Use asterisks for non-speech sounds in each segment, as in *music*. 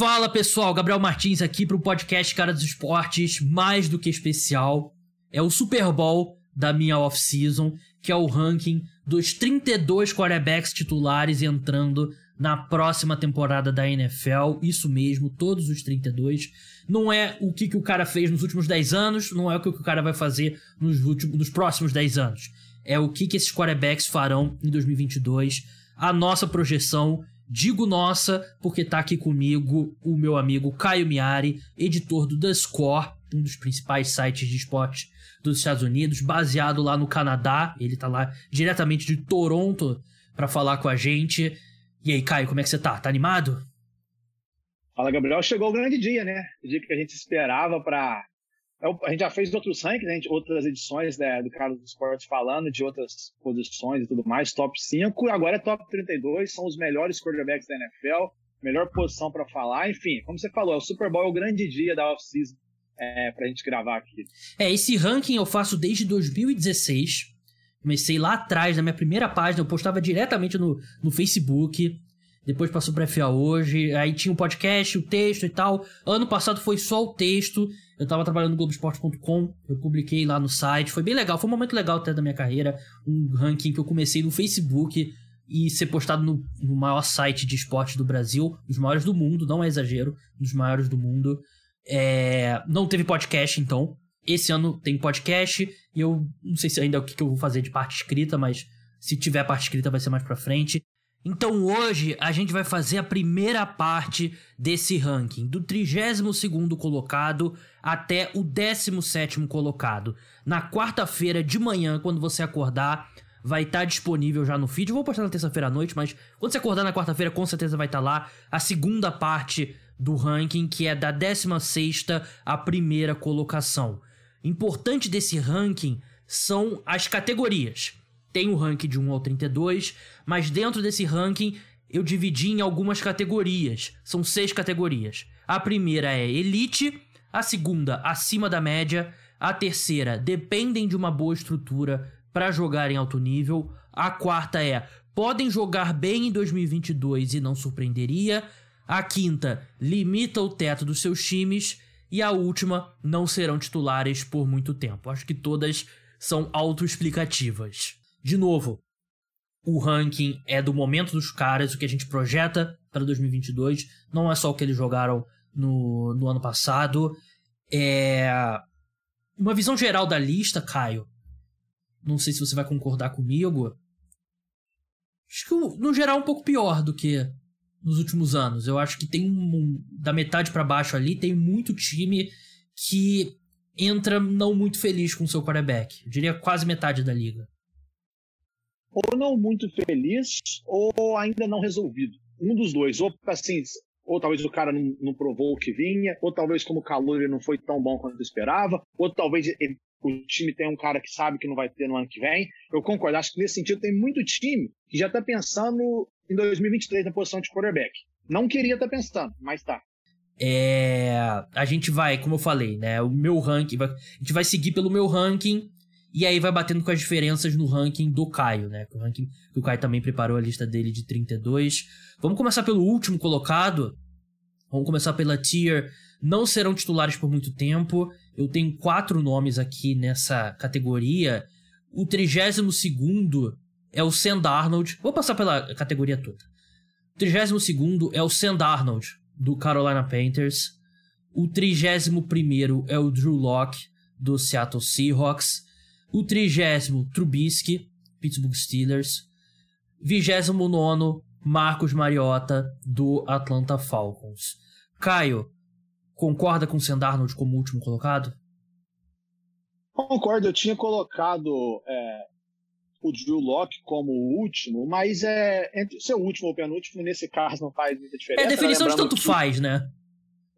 Fala pessoal, Gabriel Martins aqui para o podcast Cara dos Esportes, mais do que especial. É o Super Bowl da minha off-season, que é o ranking dos 32 quarterbacks titulares entrando na próxima temporada da NFL. Isso mesmo, todos os 32. Não é o que, que o cara fez nos últimos 10 anos, não é o que, que o cara vai fazer nos, últimos, nos próximos 10 anos. É o que, que esses quarterbacks farão em 2022. A nossa projeção Digo nossa, porque tá aqui comigo o meu amigo Caio Miari, editor do The Score, um dos principais sites de esporte dos Estados Unidos, baseado lá no Canadá. Ele tá lá diretamente de Toronto para falar com a gente. E aí, Caio, como é que você tá? Tá animado? Fala, Gabriel. Chegou o grande dia, né? O dia que a gente esperava para a gente já fez outros rankings, outras edições né, do Carlos dos Esportes falando de outras posições e tudo mais, top 5, agora é top 32, são os melhores quarterbacks da NFL, melhor posição para falar, enfim, como você falou, é o Super Bowl é o grande dia da off-season é, pra gente gravar aqui. É, esse ranking eu faço desde 2016, comecei lá atrás, na minha primeira página, eu postava diretamente no, no Facebook, depois passou pra FA hoje, aí tinha o um podcast, o texto e tal, ano passado foi só o texto, eu tava trabalhando no Globoesporte.com, eu publiquei lá no site, foi bem legal, foi um momento legal até da minha carreira, um ranking que eu comecei no Facebook e ser postado no, no maior site de esporte do Brasil, dos maiores do mundo, não é exagero, dos maiores do mundo. É, não teve podcast, então. Esse ano tem podcast, e eu não sei se ainda é o que, que eu vou fazer de parte escrita, mas se tiver parte escrita vai ser mais pra frente. Então hoje a gente vai fazer a primeira parte desse ranking, do 32º colocado até o 17º colocado. Na quarta-feira de manhã, quando você acordar, vai estar tá disponível já no feed. Eu vou postar na terça-feira à noite, mas quando você acordar na quarta-feira, com certeza vai estar tá lá a segunda parte do ranking, que é da 16ª à primeira colocação. Importante desse ranking são as categorias tem o ranking de 1 ao 32, mas dentro desse ranking eu dividi em algumas categorias. São seis categorias. A primeira é Elite, a segunda, acima da média, a terceira, dependem de uma boa estrutura para jogar em alto nível, a quarta é podem jogar bem em 2022 e não surpreenderia, a quinta, limita o teto dos seus times. E a última, não serão titulares por muito tempo. Acho que todas são autoexplicativas. De novo, o ranking é do momento dos caras, o que a gente projeta para 2022. Não é só o que eles jogaram no, no ano passado. É. Uma visão geral da lista, Caio. Não sei se você vai concordar comigo. Acho que no geral é um pouco pior do que nos últimos anos. Eu acho que tem um, da metade para baixo ali, tem muito time que entra não muito feliz com o seu quarterback. Eu diria quase metade da liga ou não muito feliz ou ainda não resolvido. Um dos dois, ou assim, ou talvez o cara não, não provou o que vinha, ou talvez como calor ele não foi tão bom quanto esperava, ou talvez ele, o time tem um cara que sabe que não vai ter no ano que vem. Eu concordo, acho que nesse sentido tem muito time que já está pensando em 2023 na posição de quarterback. Não queria estar tá pensando, mas tá. É, a gente vai, como eu falei, né? O meu ranking, a gente vai seguir pelo meu ranking e aí vai batendo com as diferenças no ranking do Caio, né? O ranking que o Caio também preparou a lista dele de 32. Vamos começar pelo último colocado. Vamos começar pela tier. Não serão titulares por muito tempo. Eu tenho quatro nomes aqui nessa categoria. O 32 é o Sand Arnold. Vou passar pela categoria toda. O 32 é o Sand Arnold, do Carolina Panthers. O 31 é o Drew Locke, do Seattle Seahawks. O trigésimo, Trubisky, Pittsburgh Steelers. Vigésimo nono, Marcos Mariota, do Atlanta Falcons. Caio, concorda com o Sendarnold como último colocado? Concordo, eu tinha colocado é, o Drew Locke como o último, mas é entre o último ou penúltimo, nesse caso não faz muita diferença. É a definição de tanto que... faz, né?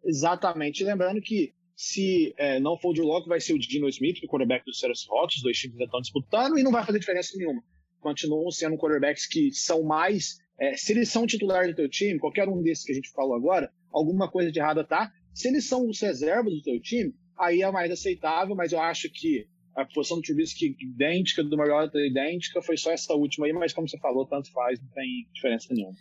Exatamente. Lembrando que se é, não for o Drew Locke, vai ser o Dino Smith, o quarterback do Seattle Seahawks, os dois times já estão disputando, e não vai fazer diferença nenhuma. Continuam sendo quarterbacks que são mais. É, se eles são titulares do teu time, qualquer um desses que a gente falou agora, alguma coisa de errada tá. Se eles são os reservas do teu time, aí é mais aceitável, mas eu acho que a posição do Trubisky idêntica, do Mariota idêntica, foi só essa última aí, mas como você falou, tanto faz, não tem diferença nenhuma.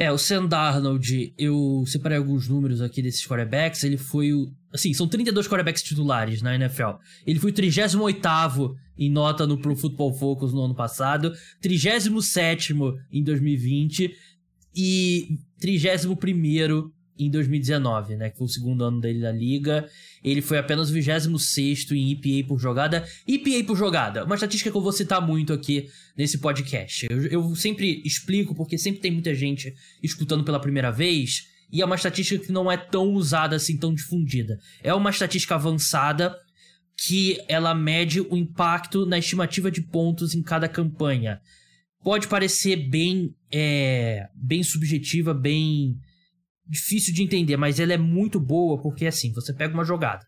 É, o Sam Darnold, eu separei alguns números aqui desses quarterbacks, ele foi o... Assim, são 32 quarterbacks titulares na NFL. Ele foi o 38º em nota no Pro Football Focus no ano passado, 37º em 2020 e 31º em 2019, né? Que foi o segundo ano dele na liga. Ele foi apenas o 26 em EPA por jogada. EPA por jogada, uma estatística que eu vou citar muito aqui nesse podcast. Eu, eu sempre explico, porque sempre tem muita gente escutando pela primeira vez. E é uma estatística que não é tão usada assim, tão difundida. É uma estatística avançada que ela mede o impacto na estimativa de pontos em cada campanha. Pode parecer bem, é, bem subjetiva, bem difícil de entender, mas ela é muito boa porque assim, você pega uma jogada.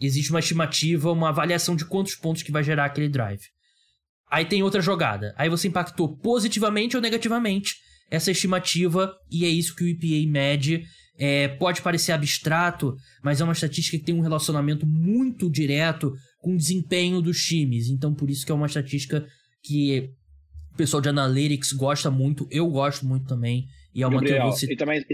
Existe uma estimativa, uma avaliação de quantos pontos que vai gerar aquele drive. Aí tem outra jogada. Aí você impactou positivamente ou negativamente essa estimativa e é isso que o EPA mede. É, pode parecer abstrato, mas é uma estatística que tem um relacionamento muito direto com o desempenho dos times. Então, por isso que é uma estatística que o pessoal de Analytics gosta muito, eu gosto muito também. E é uma Gabriel, e também,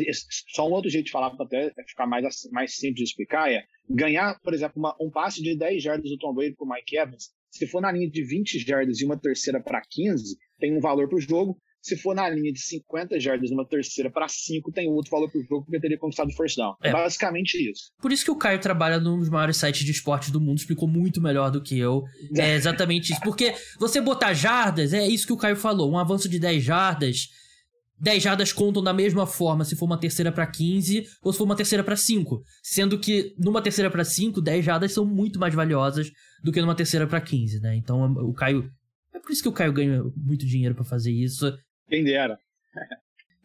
só um outro jeito de falar para até ficar mais, mais simples de explicar é ganhar, por exemplo, uma, um passe de 10 jardas do Tom Brady para o Mike Evans, se for na linha de 20 jardas e uma terceira para 15, tem um valor para o jogo. Se for na linha de 50 jardas, uma terceira para 5, tem outro valor para o jogo, porque teria conquistado o first down. É. Basicamente isso. Por isso que o Caio trabalha num dos maiores sites de esportes do mundo, explicou muito melhor do que eu. É exatamente isso. Porque você botar jardas, é isso que o Caio falou, um avanço de 10 jardas 10 jardas contam da mesma forma se for uma terceira para 15 ou se for uma terceira para 5. Sendo que numa terceira para 5, 10 jardas são muito mais valiosas do que numa terceira para 15, né? Então o Caio. É por isso que o Caio ganha muito dinheiro para fazer isso. Quem dera.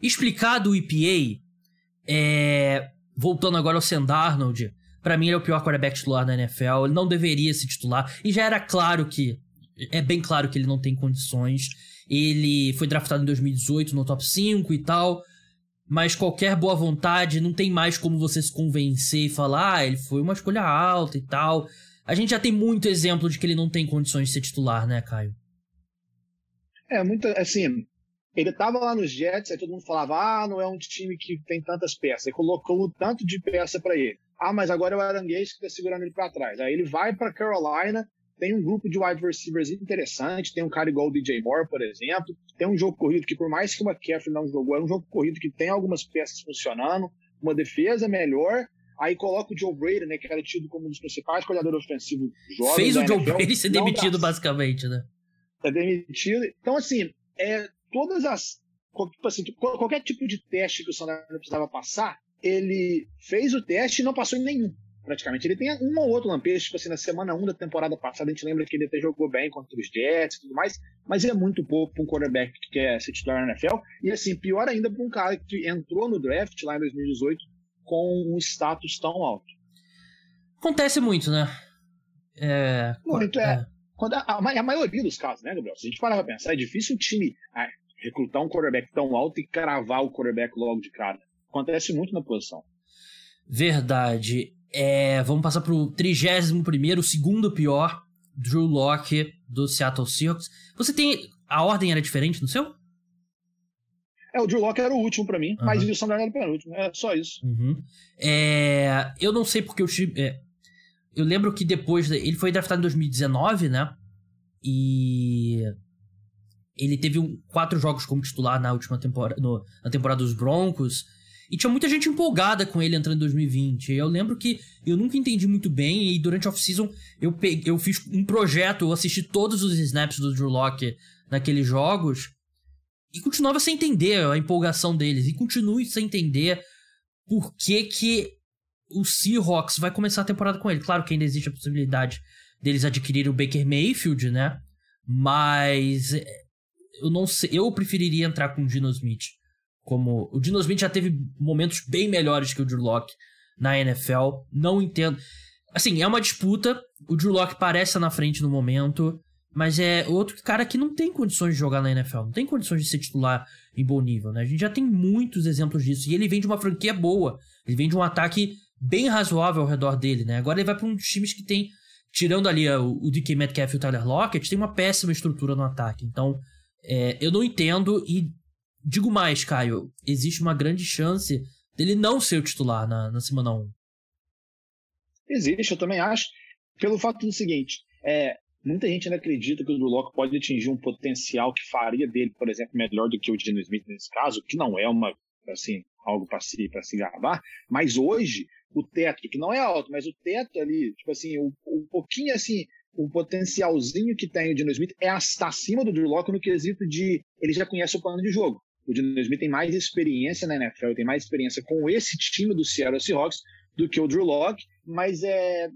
Explicado o EPA, é... voltando agora ao Sam Darnold, pra mim ele é o pior quarterback titular da NFL. Ele não deveria se titular. E já era claro que. É bem claro que ele não tem condições. Ele foi draftado em 2018 no top 5 e tal. Mas qualquer boa vontade não tem mais como você se convencer e falar, ah, ele foi uma escolha alta e tal. A gente já tem muito exemplo de que ele não tem condições de ser titular, né, Caio? É, muito, assim, ele tava lá nos Jets, aí todo mundo falava, ah, não é um time que tem tantas peças. Aí colocou tanto de peça para ele. Ah, mas agora é o Aranguês que tá segurando ele para trás. Aí ele vai para Carolina, tem um grupo de wide receivers interessante, tem um cara igual o DJ Moore, por exemplo, tem um jogo corrido que, por mais que o McCaffrey não jogou, é um jogo corrido que tem algumas peças funcionando, uma defesa melhor, aí coloca o Joe Brady, né, que era tido como um dos principais coordenadores ofensivos jovens Fez o Joe NFL, Brady ser demitido, dá, basicamente, né? Tá demitido. Então, assim, é, todas as... Tipo assim, qualquer tipo de teste que o Sanders precisava passar, ele fez o teste e não passou em nenhum praticamente. Ele tem um ou outro lampejo, tipo assim, na semana 1 da temporada passada, a gente lembra que ele até jogou bem contra os Jets e tudo mais, mas é muito pouco para um quarterback que quer ser titular na NFL. E assim, pior ainda para um cara que entrou no draft lá em 2018 com um status tão alto. Acontece muito, né? É... Muito, é. é. Quando a, a, a, maioria dos casos, né, Gabriel? Se a gente parar pra pensar, é difícil um time ah, recrutar um quarterback tão alto e cravar o quarterback logo de cara. Acontece muito na posição. Verdade. É, vamos passar pro 31 o segundo pior, Drew Locke do Seattle Seahawks. Você tem. A ordem era diferente no seu? É, o Drew Locke era o último para mim, uhum. mas o Sam era o penúltimo. É só isso. Uhum. É, eu não sei porque o é, Eu lembro que depois. Ele foi draftado em 2019, né? E. Ele teve um, quatro jogos como titular na última temporada. No, na temporada dos Broncos. E tinha muita gente empolgada com ele entrando em 2020. Eu lembro que eu nunca entendi muito bem e durante a off-season eu, eu fiz um projeto, eu assisti todos os snaps do Drew Locke naqueles jogos e continuava sem entender a empolgação deles. E continuo sem entender por que que o Seahawks vai começar a temporada com ele. Claro que ainda existe a possibilidade deles adquirirem o Baker Mayfield, né? Mas eh, eu não sei, eu preferiria entrar com o Gino Smith como o Dino Smith já teve momentos bem melhores que o Drew Locke na NFL. Não entendo. Assim, é uma disputa. O Drew Locke parece na frente no momento. Mas é outro cara que não tem condições de jogar na NFL. Não tem condições de ser titular em bom nível, né? A gente já tem muitos exemplos disso. E ele vem de uma franquia boa. Ele vem de um ataque bem razoável ao redor dele, né? Agora ele vai para um dos times que tem. Tirando ali o, o DK Metcalf e o Tyler Lockett, tem uma péssima estrutura no ataque. Então, é, eu não entendo e digo mais, Caio, existe uma grande chance dele não ser o titular na, na semana 1. Existe, eu também acho. Pelo fato do seguinte, é, muita gente ainda acredita que o Drew pode atingir um potencial que faria dele, por exemplo, melhor do que o Geno Smith nesse caso, que não é uma assim algo para se para se gabar, mas hoje o teto que não é alto, mas o teto ali, tipo assim, um, um pouquinho assim, o potencialzinho que tem o Geno Smith é está acima do Drew no quesito de ele já conhece o plano de jogo. O Geno Smith tem mais experiência na NFL, tem mais experiência com esse time do Seattle Seahawks do que o Drew Locke, mas é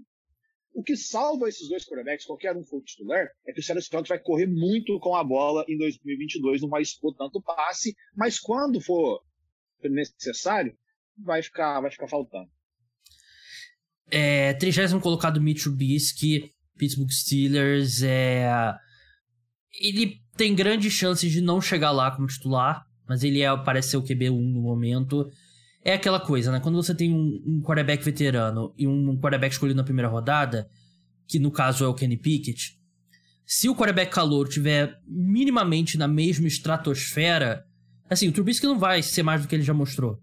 o que salva esses dois quarterbacks, qualquer um for titular, é que o Seattle Seahawks vai correr muito com a bola em 2022, não vai expor tanto passe, mas quando for necessário, vai ficar, vai ficar faltando. É, 30 colocado Mitch Trubisky, Pittsburgh Steelers, é, ele tem grandes chances de não chegar lá como titular, mas ele é, parece ser o QB1 no momento. É aquela coisa, né? Quando você tem um, um quarterback veterano e um quarterback escolhido na primeira rodada, que no caso é o Kenny Pickett, se o quarterback calor tiver minimamente na mesma estratosfera, assim, o Trubisky não vai ser mais do que ele já mostrou.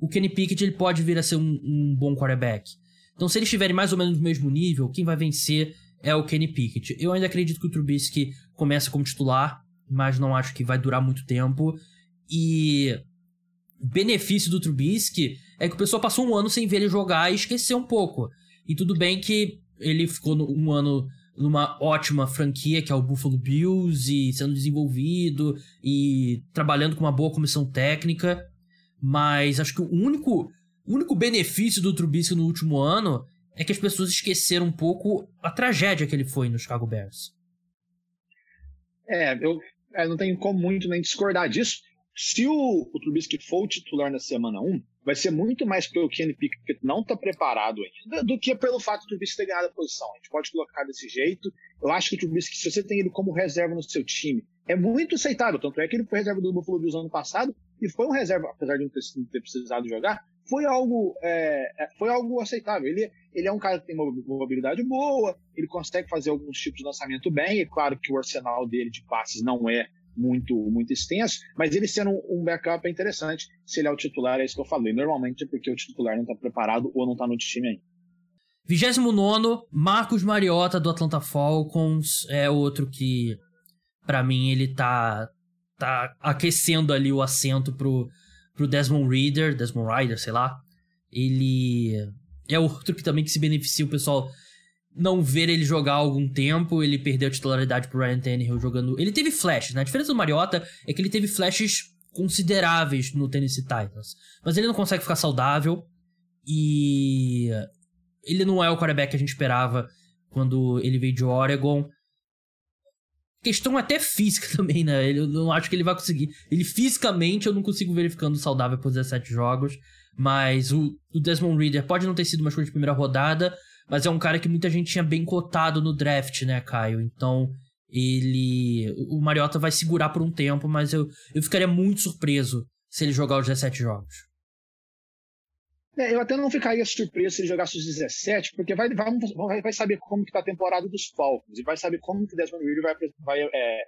O Kenny Pickett ele pode vir a ser um, um bom quarterback. Então, se eles estiverem mais ou menos no mesmo nível, quem vai vencer é o Kenny Pickett. Eu ainda acredito que o Trubisky começa como titular, mas não acho que vai durar muito tempo. E benefício do Trubisky é que o pessoal passou um ano sem ver ele jogar e esqueceu um pouco. E tudo bem que ele ficou um ano numa ótima franquia que é o Buffalo Bills e sendo desenvolvido e trabalhando com uma boa comissão técnica, mas acho que o único, único benefício do Trubisky no último ano é que as pessoas esqueceram um pouco a tragédia que ele foi no Chicago Bears. É, eu, eu é, não tenho como muito nem discordar disso. Se o, o Trubisky for o titular na semana 1, vai ser muito mais pelo Kenny Pickett não está preparado ainda do que pelo fato do Trubisky ter ganhado a posição. A gente pode colocar desse jeito. Eu acho que o Trubisky, se você tem ele como reserva no seu time, é muito aceitável. Tanto é que ele foi reserva do Buffalo Bills ano passado e foi um reserva, apesar de não ter, não ter precisado jogar, foi algo, é, é, foi algo aceitável. Ele, ele é um cara que tem uma mobilidade boa, ele consegue fazer alguns tipos de lançamento bem. É claro que o arsenal dele de passes não é muito, muito extenso, mas ele sendo um backup é interessante. Se ele é o titular, é isso que eu falei. Normalmente é porque o titular não está preparado ou não está no time ainda. 29 Marcos Mariota do Atlanta Falcons é outro que para mim ele tá tá aquecendo ali o assento pro, pro Desmond Reader, Desmond Rider, sei lá. Ele é outro que também que se beneficia o pessoal não ver ele jogar há algum tempo, ele perdeu a titularidade pro Ryan Tannehill jogando. Ele teve flashes, né? A diferença do Mariota é que ele teve flashes consideráveis no Tennessee Titans. Mas ele não consegue ficar saudável e ele não é o quarterback que a gente esperava quando ele veio de Oregon. Questão até física *laughs* também, né? Eu não acho que ele vai conseguir. Ele fisicamente eu não consigo verificando saudável por 17 jogos. Mas o, o Desmond Reader pode não ter sido uma escolha de primeira rodada, mas é um cara que muita gente tinha bem cotado no draft, né, Caio? Então, ele. O Mariota vai segurar por um tempo, mas eu, eu ficaria muito surpreso se ele jogar os 17 jogos. É, eu até não ficaria surpreso se ele jogasse os 17, porque vai, vai, vai saber como que tá a temporada dos Falcons e vai saber como que o Desmond Reader vai, vai é,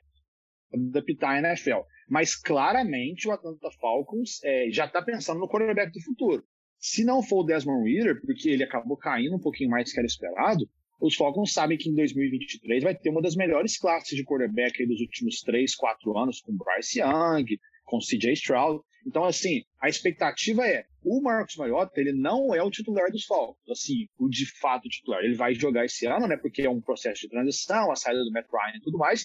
adaptar a NFL. Mas claramente o Atlanta Falcons é, já está pensando no quarterback do futuro. Se não for o Desmond Reader, porque ele acabou caindo um pouquinho mais do que era esperado, os Falcons sabem que em 2023 vai ter uma das melhores classes de quarterback dos últimos 3, 4 anos, com Bryce Young, com CJ Stroud. Então, assim, a expectativa é, o Marcos Mariota, ele não é o titular dos Falcons, assim, o de fato titular. Ele vai jogar esse ano, né, porque é um processo de transição, a saída do Matt Ryan e tudo mais,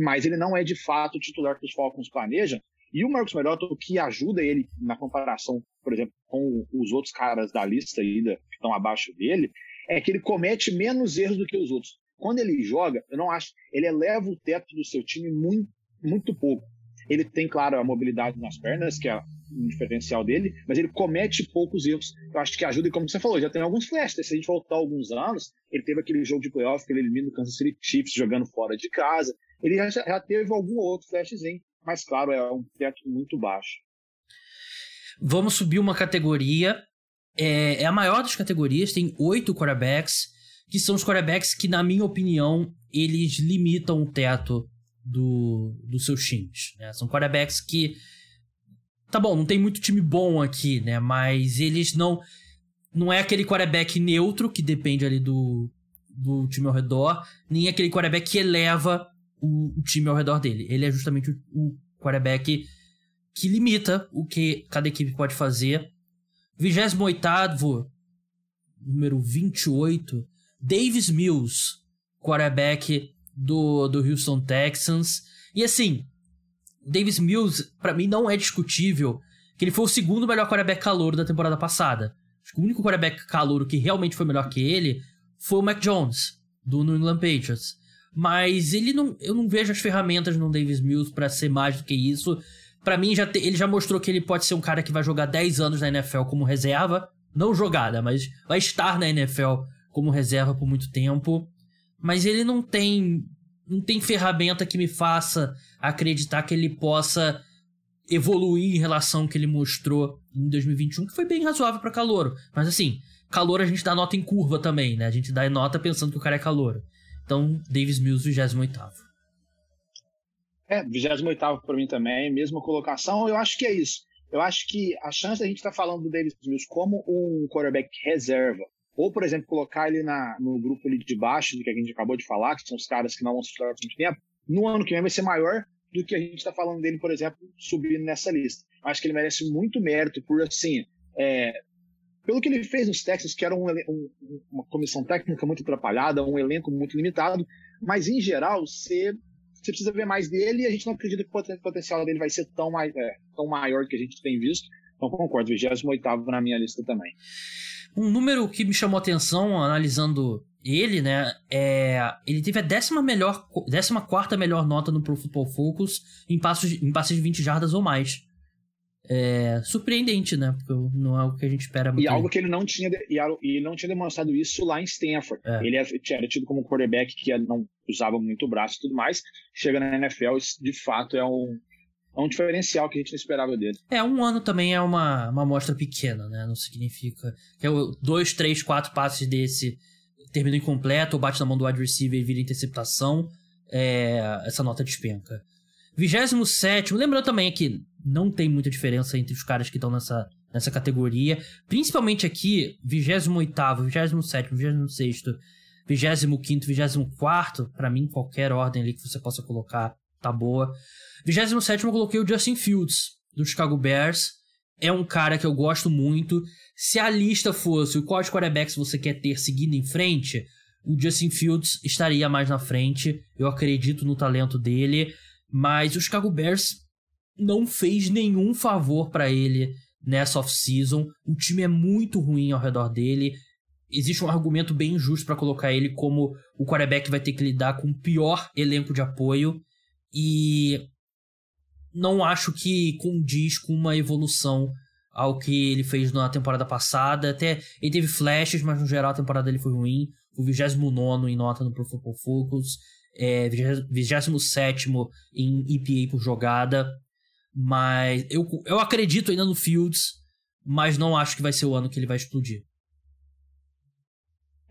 mas ele não é de fato o titular que os Falcons planejam. E o Marcos Mariota, o que ajuda ele na comparação, por exemplo, com os outros caras da lista aí, que estão abaixo dele, é que ele comete menos erros do que os outros. Quando ele joga, eu não acho, ele eleva o teto do seu time muito, muito pouco. Ele tem, claro, a mobilidade nas pernas, que é um diferencial dele, mas ele comete poucos erros. Eu acho que ajuda, e como você falou, já tem alguns flashes. Se a gente voltar alguns anos, ele teve aquele jogo de playoff que ele elimina o Kansas City Chiefs jogando fora de casa. Ele já, já teve algum outro flashzinho mas claro, é um teto muito baixo. Vamos subir uma categoria. É, é a maior das categorias, tem oito quarterbacks, que são os quarterbacks que, na minha opinião, eles limitam o teto do, dos seus times. Né? São quarterbacks que Tá bom, não tem muito time bom aqui, né? Mas eles não. Não é aquele quarterback neutro que depende ali do, do time ao redor, nem aquele quarterback que eleva o, o time ao redor dele. Ele é justamente o, o quarterback que limita o que cada equipe pode fazer. 28 número 28, Davis Mills, quarterback do, do Houston Texans. E assim, Davis Mills, para mim, não é discutível que ele foi o segundo melhor quarterback calouro da temporada passada. Acho que o único quarterback calouro que realmente foi melhor que ele foi o Mac Jones, do New England Patriots. Mas ele não, eu não vejo as ferramentas no Davis Mills para ser mais do que isso. Para mim, já te, ele já mostrou que ele pode ser um cara que vai jogar 10 anos na NFL como reserva. Não jogada, mas vai estar na NFL como reserva por muito tempo. Mas ele não tem não tem ferramenta que me faça acreditar que ele possa evoluir em relação ao que ele mostrou em 2021, que foi bem razoável para Calouro. Mas assim, Calouro a gente dá nota em curva também, né? A gente dá nota pensando que o cara é Calouro. Então, Davis Mills, 28 É, 28 para mim também, mesma colocação. Eu acho que é isso. Eu acho que a chance da gente estar tá falando do Davis Mills como um quarterback reserva, ou, por exemplo, colocar ele na, no grupo ali de baixo, do que a gente acabou de falar, que são os caras que não vão se por muito tempo, no ano que vem vai ser maior do que a gente está falando dele, por exemplo, subindo nessa lista. Acho que ele merece muito mérito por, assim, é, pelo que ele fez nos Texas, que era um, um, uma comissão técnica muito atrapalhada, um elenco muito limitado, mas em geral, você, você precisa ver mais dele e a gente não acredita que o potencial dele vai ser tão, é, tão maior que a gente tem visto. Então concordo, 28 na minha lista também. Um número que me chamou atenção analisando ele, né, é, ele teve a décima melhor, décima quarta melhor nota no Pro Football Focus em passos, em passos de 20 jardas ou mais. É surpreendente, né? Porque não é o que a gente espera muito. E algo que ele não tinha, e não tinha demonstrado isso lá em Stanford. É. Ele era tido como quarterback que não usava muito o braço e tudo mais. Chega na NFL, isso de fato é um, é um diferencial que a gente não esperava dele. É, um ano também é uma, uma amostra pequena, né? Não significa. Que é dois, três, quatro passes desse termina incompleto, ou bate na mão do wide receiver e vira interceptação. É, essa nota despenca. 27, lembrando também que não tem muita diferença entre os caras que estão nessa, nessa categoria. Principalmente aqui, 28, 27, 26, 25, 24, para mim, qualquer ordem ali que você possa colocar tá boa. 27 eu coloquei o Justin Fields, do Chicago Bears. É um cara que eu gosto muito. Se a lista fosse o quais quarterbacks você quer ter seguindo em frente, o Justin Fields estaria mais na frente. Eu acredito no talento dele. Mas o Chicago Bears não fez nenhum favor para ele nessa off-season. O time é muito ruim ao redor dele. Existe um argumento bem injusto para colocar ele como o quarterback vai ter que lidar com o pior elenco de apoio. E não acho que condiz com uma evolução ao que ele fez na temporada passada. Até ele teve flashes, mas no geral a temporada dele foi ruim. O 29 em nota no Pro Football Focus, é, 27 em EPA por jogada. Mas eu, eu acredito ainda no Fields, mas não acho que vai ser o ano que ele vai explodir.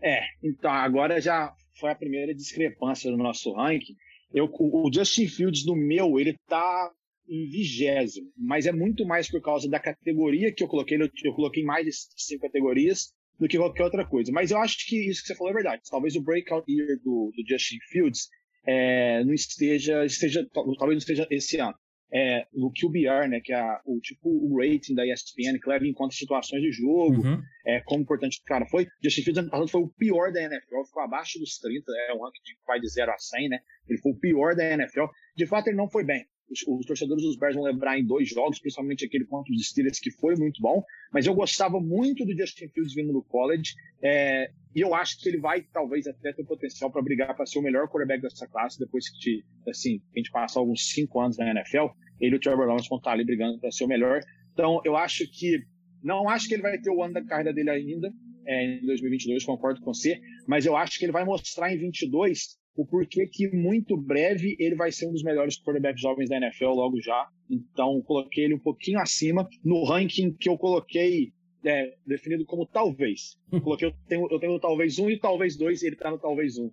É, então agora já foi a primeira discrepância do nosso ranking. Eu, o Justin Fields no meu, ele tá em vigésimo, mas é muito mais por causa da categoria que eu coloquei. Eu, eu coloquei mais de cinco categorias do que qualquer outra coisa. Mas eu acho que isso que você falou é verdade. Talvez o breakout year do, do Justin Fields é, não esteja, esteja, talvez não esteja esse ano é, o QBR, né, que é a, o tipo o rating da ESPN, que leva em conta situações de jogo, uhum. é, como importante o cara foi. Justin Fields ano passado foi o pior da NFL, ficou abaixo dos 30, é um ranking que vai de 0 a 100, né? Ele foi o pior da NFL. De fato, ele não foi bem os, os, torcedores dos Bears vão lembrar em dois jogos, principalmente aquele contra os Steelers, que foi muito bom. Mas eu gostava muito do Justin Fields vindo no college. É, e eu acho que ele vai, talvez, até ter potencial para brigar para ser o melhor quarterback dessa classe, depois que assim, a gente passar alguns cinco anos na NFL. Ele e o Trevor Lawrence vão estar ali brigando para ser o melhor. Então, eu acho que. Não acho que ele vai ter o ano da carreira dele ainda, é, em 2022, concordo com você, mas eu acho que ele vai mostrar em 22 o porquê que muito breve ele vai ser um dos melhores quarterbacks jovens da NFL logo já. Então, coloquei ele um pouquinho acima no ranking que eu coloquei é, definido como talvez. *laughs* Coloquei, eu tenho, eu tenho talvez um e talvez dois, e ele tá no talvez um.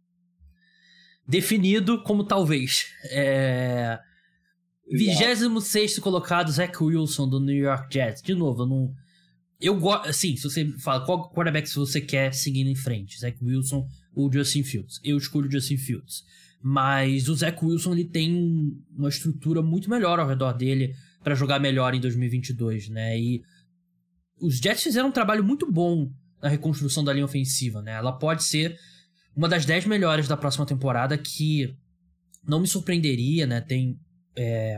Definido como talvez. É... 26 colocado, Zach Wilson, do New York Jets. De novo, eu não. Eu gosto. Assim, se você fala qual quarterback você quer seguindo em frente, Zach Wilson ou Justin Fields. Eu escolho o Justin Fields. Mas o Zach Wilson ele tem uma estrutura muito melhor ao redor dele para jogar melhor em 2022, né? E os Jets fizeram um trabalho muito bom na reconstrução da linha ofensiva, né? Ela pode ser uma das 10 melhores da próxima temporada que não me surpreenderia, né? Tem é,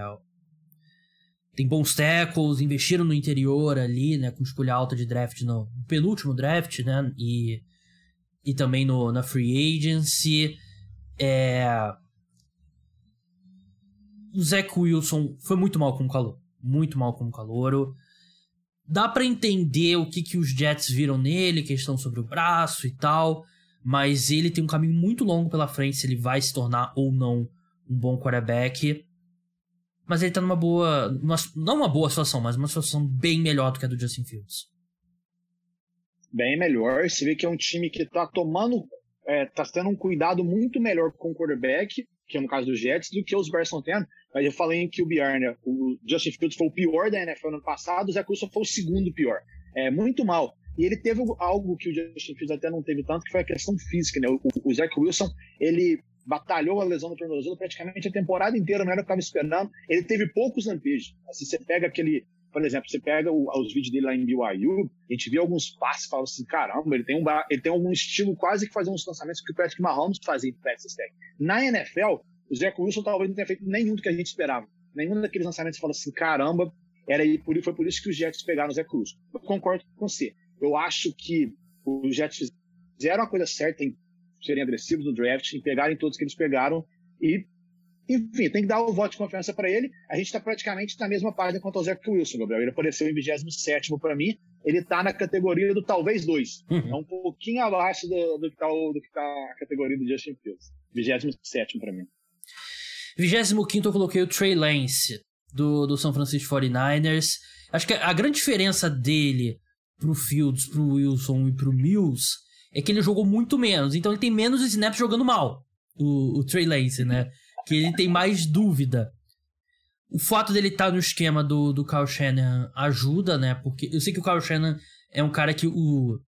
tem bons tackles, investiram no interior ali, né? Com escolha alta de draft no penúltimo draft, né? E, e também no, na free agency. É... O Zach Wilson foi muito mal como calor. Muito mal como calouro. Dá para entender o que, que os Jets viram nele, questão sobre o braço e tal. Mas ele tem um caminho muito longo pela frente se ele vai se tornar ou não um bom quarterback. Mas ele tá numa boa. Numa, não uma boa situação, mas uma situação bem melhor do que a do Justin Fields. Bem melhor. Você vê que é um time que tá tomando é, tá tendo um cuidado muito melhor com o quarterback, que é no caso dos Jets, do que os Bears estão tendo. Mas eu falei que o Bjarne, o Justin Fields foi o pior da NFL no ano passado, o Zach Wilson foi o segundo pior. É muito mal. E ele teve algo que o Justin Fields até não teve tanto, que foi a questão física, né? O, o Zach Wilson, ele batalhou a lesão do tornozelo praticamente a temporada inteira, não era o que estava esperando. Ele teve poucos lampejos. Assim, você pega aquele por exemplo, você pega o, os vídeos dele lá em BYU, a gente vê alguns passes e fala assim, caramba, ele tem, um, ele tem algum estilo quase que fazer uns lançamentos que o Patrick Mahomes fazia em Texas Tech. Na NFL, o Zach Wilson talvez não tenha feito nenhum do que a gente esperava. Nenhum daqueles lançamentos fala assim, caramba, era aí, foi por isso que os Jets pegaram o Zach Wilson. Eu concordo com você. Eu acho que os Jets fizeram a coisa certa em serem agressivos no draft, em pegarem todos que eles pegaram e enfim, tem que dar o voto de confiança para ele. A gente está praticamente na mesma página quanto o Zach Wilson, Gabriel. Ele apareceu em 27 para mim. Ele está na categoria do talvez dois. Uhum. É um pouquinho abaixo do, do que está tá a categoria do Justin Fields. 27 para mim. 25 eu coloquei o Trey Lance, do, do São Francisco 49ers. Acho que a grande diferença dele pro Fields, pro Wilson e pro Mills é que ele jogou muito menos. Então ele tem menos snaps jogando mal, o, o Trey Lance, né? Que ele tem mais dúvida. O fato dele estar tá no esquema do, do Kyle Shannon ajuda, né? Porque eu sei que o Kyle Shannon é um cara que o.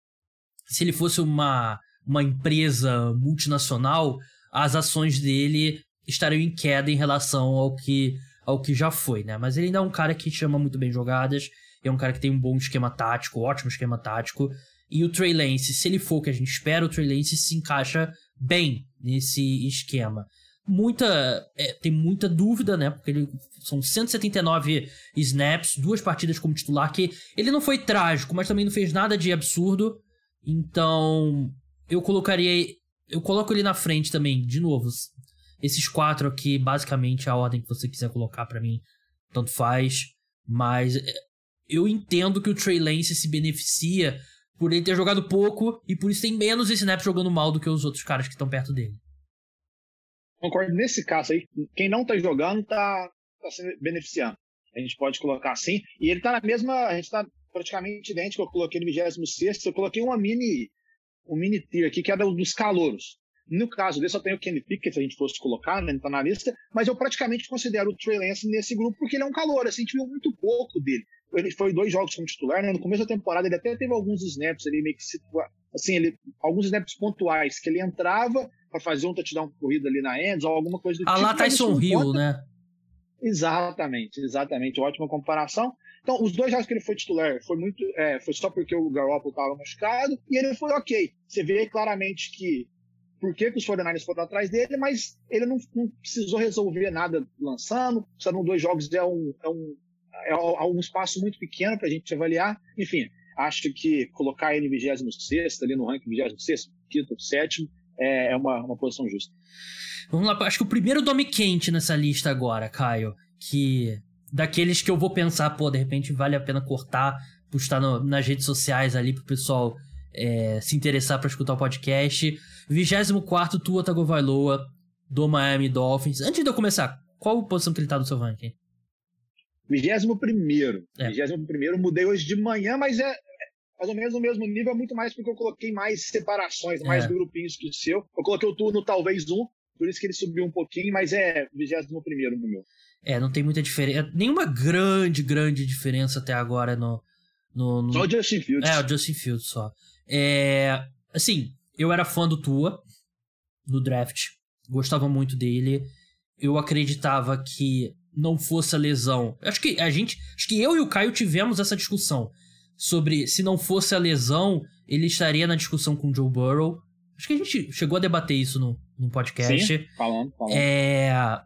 Se ele fosse uma, uma empresa multinacional, as ações dele estariam em queda em relação ao que, ao que já foi, né? Mas ele ainda é um cara que chama muito bem jogadas, é um cara que tem um bom esquema tático, ótimo esquema tático. E o Trey Lance, se ele for o que a gente espera, o Trey Lance se encaixa bem nesse esquema muita é, tem muita dúvida, né? Porque ele, são 179 snaps, duas partidas como titular, que ele não foi trágico, mas também não fez nada de absurdo. Então, eu colocaria. Eu coloco ele na frente também, de novo. Esses quatro aqui, basicamente, a ordem que você quiser colocar para mim, tanto faz. Mas é, eu entendo que o Trey Lance se beneficia por ele ter jogado pouco e por isso tem menos snaps jogando mal do que os outros caras que estão perto dele concordo nesse caso aí, quem não está jogando está tá se beneficiando. A gente pode colocar assim. E ele está na mesma. A gente está praticamente idêntico. Eu coloquei no 26. Eu coloquei uma mini. Um mini tier aqui que era dos calouros. No caso desse, eu tenho o Kenny Pickett, se a gente fosse colocar, né, ele tá na lista, mas eu praticamente considero o Trey Lance nesse grupo porque ele é um calor, assim, a gente viu muito pouco dele. Ele foi dois jogos como titular, né, no começo da temporada ele até teve alguns snaps ali, meio que assim, ele, alguns snaps pontuais, que ele entrava para fazer um touchdown corrida ali na Ends ou alguma coisa do ah, tipo. A lá Tyson Hill, né? Exatamente, exatamente, ótima comparação. Então, os dois jogos que ele foi titular foi muito, é, foi só porque o Garoppolo estava machucado e ele foi ok. Você vê claramente que por que, que os 49ers foram atrás dele, mas ele não, não precisou resolver nada lançando. São dois jogos é um, é um, é um espaço muito pequeno para a gente avaliar. Enfim, acho que colocar ele em 26 ali no ranking 26 quinto, sétimo, é, é uma, uma posição justa. Vamos lá, acho que o primeiro nome quente nessa lista agora, Caio, que daqueles que eu vou pensar, pô, de repente vale a pena cortar, postar no, nas redes sociais ali pro pessoal é, se interessar para escutar o podcast. 24 Tua Tagovailoa do Miami Dolphins. Antes de eu começar, qual posição que ele tá no seu ranking? 21 primeiro. É. 21 primeiro, mudei hoje de manhã, mas é, mais ou menos no mesmo nível, muito mais porque eu coloquei mais separações, mais é. grupinhos que o seu. Eu coloquei o turno talvez um, por isso que ele subiu um pouquinho, mas é 21 primeiro no meu. É, não tem muita diferença. Nenhuma grande, grande diferença até agora no. no, no... Só o Justin Fields. É, o Justin Fields só. É. Assim, eu era fã do Tua, do draft. Gostava muito dele. Eu acreditava que não fosse a lesão. Acho que a gente. Acho que eu e o Caio tivemos essa discussão. Sobre se não fosse a lesão, ele estaria na discussão com o Joe Burrow. Acho que a gente chegou a debater isso no, no podcast. Sim, falando, falando. É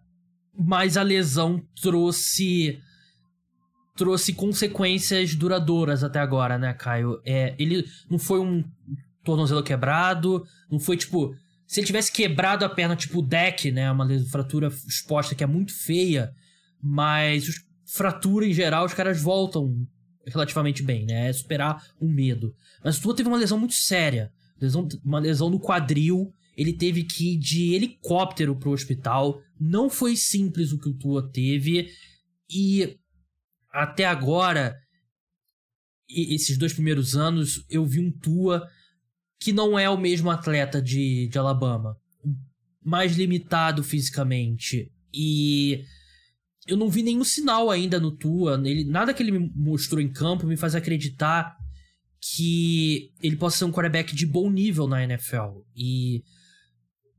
mas a lesão trouxe trouxe consequências duradouras até agora, né, Caio? É, ele não foi um tornozelo quebrado, não foi tipo se ele tivesse quebrado a perna tipo o deck, né, uma fratura exposta que é muito feia, mas fratura em geral os caras voltam relativamente bem, né? É superar o medo. Mas Tua teve uma lesão muito séria, lesão, uma lesão no quadril ele teve que ir de helicóptero pro hospital. Não foi simples o que o Tua teve. E até agora, esses dois primeiros anos, eu vi um Tua que não é o mesmo atleta de, de Alabama. Mais limitado fisicamente. E eu não vi nenhum sinal ainda no Tua. Ele, nada que ele me mostrou em campo me faz acreditar que ele possa ser um quarterback de bom nível na NFL. E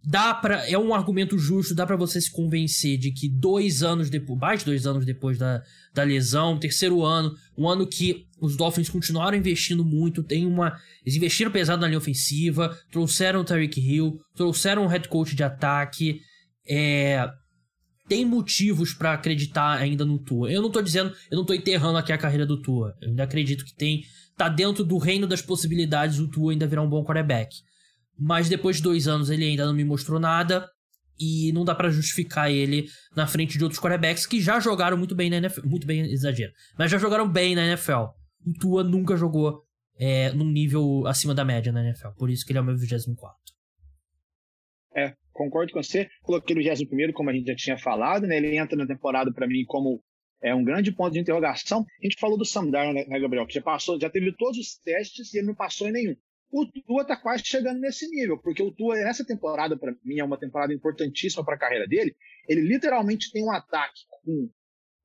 dá para é um argumento justo, dá para você se convencer de que dois anos depois, mais dois anos depois da, da lesão, terceiro ano, um ano que os Dolphins continuaram investindo muito, tem uma, eles investiram pesado na linha ofensiva, trouxeram o Tyreek Hill, trouxeram um head coach de ataque, é, tem motivos para acreditar ainda no Tua. Eu não tô dizendo, eu não tô enterrando aqui a carreira do Tua. Eu ainda acredito que tem tá dentro do reino das possibilidades o Tua ainda virar um bom quarterback. Mas depois de dois anos ele ainda não me mostrou nada. E não dá para justificar ele na frente de outros quarterbacks que já jogaram muito bem na NFL. Muito bem, exagero. Mas já jogaram bem na NFL. O Tua nunca jogou é, num nível acima da média na NFL. Por isso que ele é o meu 24. É, concordo com você. Coloquei no 21 como a gente já tinha falado, né? Ele entra na temporada para mim como é um grande ponto de interrogação. A gente falou do Sam Darnold, né, Gabriel? Que já passou, já teve todos os testes e ele não passou em nenhum o Tua está quase chegando nesse nível, porque o Tua, essa temporada, para mim, é uma temporada importantíssima para a carreira dele. Ele literalmente tem um ataque com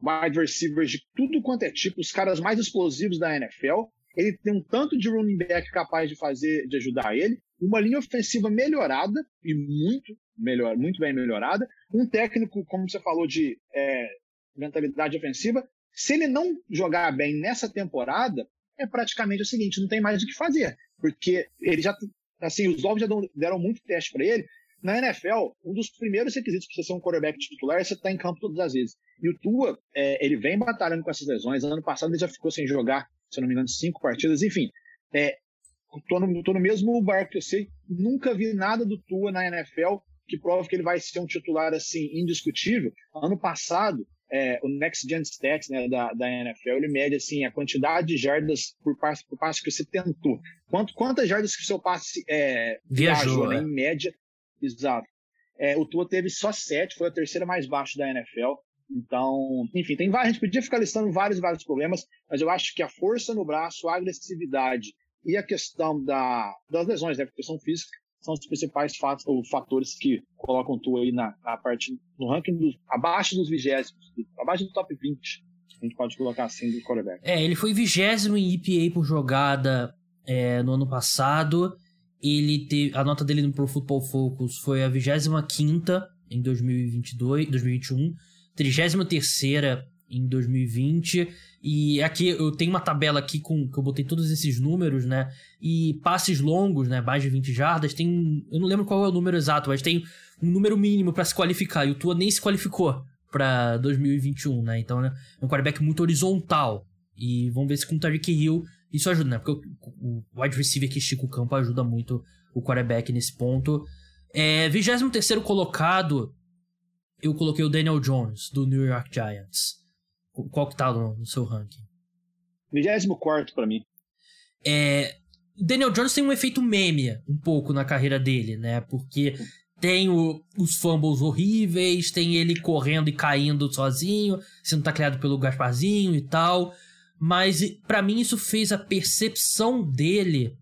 wide receivers de tudo quanto é tipo, os caras mais explosivos da NFL. Ele tem um tanto de running back capaz de fazer, de ajudar ele, uma linha ofensiva melhorada e muito melhor, muito bem melhorada, um técnico, como você falou, de é, mentalidade ofensiva. Se ele não jogar bem nessa temporada, é praticamente o seguinte: não tem mais o que fazer porque ele já, assim, os Dolphins já deram muito teste para ele. Na NFL, um dos primeiros requisitos para você ser um quarterback titular é você estar tá em campo todas as vezes. E o Tua, é, ele vem batalhando com essas lesões. Ano passado ele já ficou sem jogar, se não me engano, cinco partidas. Enfim, é, tô, no, tô no mesmo barco que eu sei. Nunca vi nada do Tua na NFL que prova que ele vai ser um titular assim indiscutível. Ano passado, é, o Next Gen Stats né, da, da NFL, ele mede assim, a quantidade de jardas por passe, por passe que você tentou. Quanto, quantas jardas que o seu passe é, viajou, né, em média. Exato. É, o Tua teve só sete, foi a terceira mais baixa da NFL. Então, enfim, tem vários, a gente podia ficar listando vários vários problemas, mas eu acho que a força no braço, a agressividade e a questão da, das lesões, né, a questão física, são os principais fatos, ou fatores que colocam tu aí na, na parte, no ranking abaixo dos vigésimos, abaixo do top 20. A gente pode colocar assim do quarterback. É, ele foi vigésimo em EPA por jogada é, no ano passado. Ele teve, a nota dele no Pro Football Focus foi a 25 em 2022, 2021, 33 em 2020 e aqui eu tenho uma tabela aqui com que eu botei todos esses números, né? E passes longos, né? Mais de 20 jardas, tem. Eu não lembro qual é o número exato, mas tem um número mínimo para se qualificar. E o Tua nem se qualificou para 2021, né? Então né, é um quarterback muito horizontal. E vamos ver se com o Tariq Hill isso ajuda, né? Porque o, o wide receiver que estica o campo ajuda muito o quarterback nesse ponto. É, 23 colocado, eu coloquei o Daniel Jones, do New York Giants. Qual que tá no, no seu ranking? 24 para mim. É, Daniel Jones tem um efeito meme um pouco na carreira dele, né? Porque tem o, os fumbles horríveis, tem ele correndo e caindo sozinho, sendo tacleado pelo Gasparzinho e tal. Mas para mim isso fez a percepção dele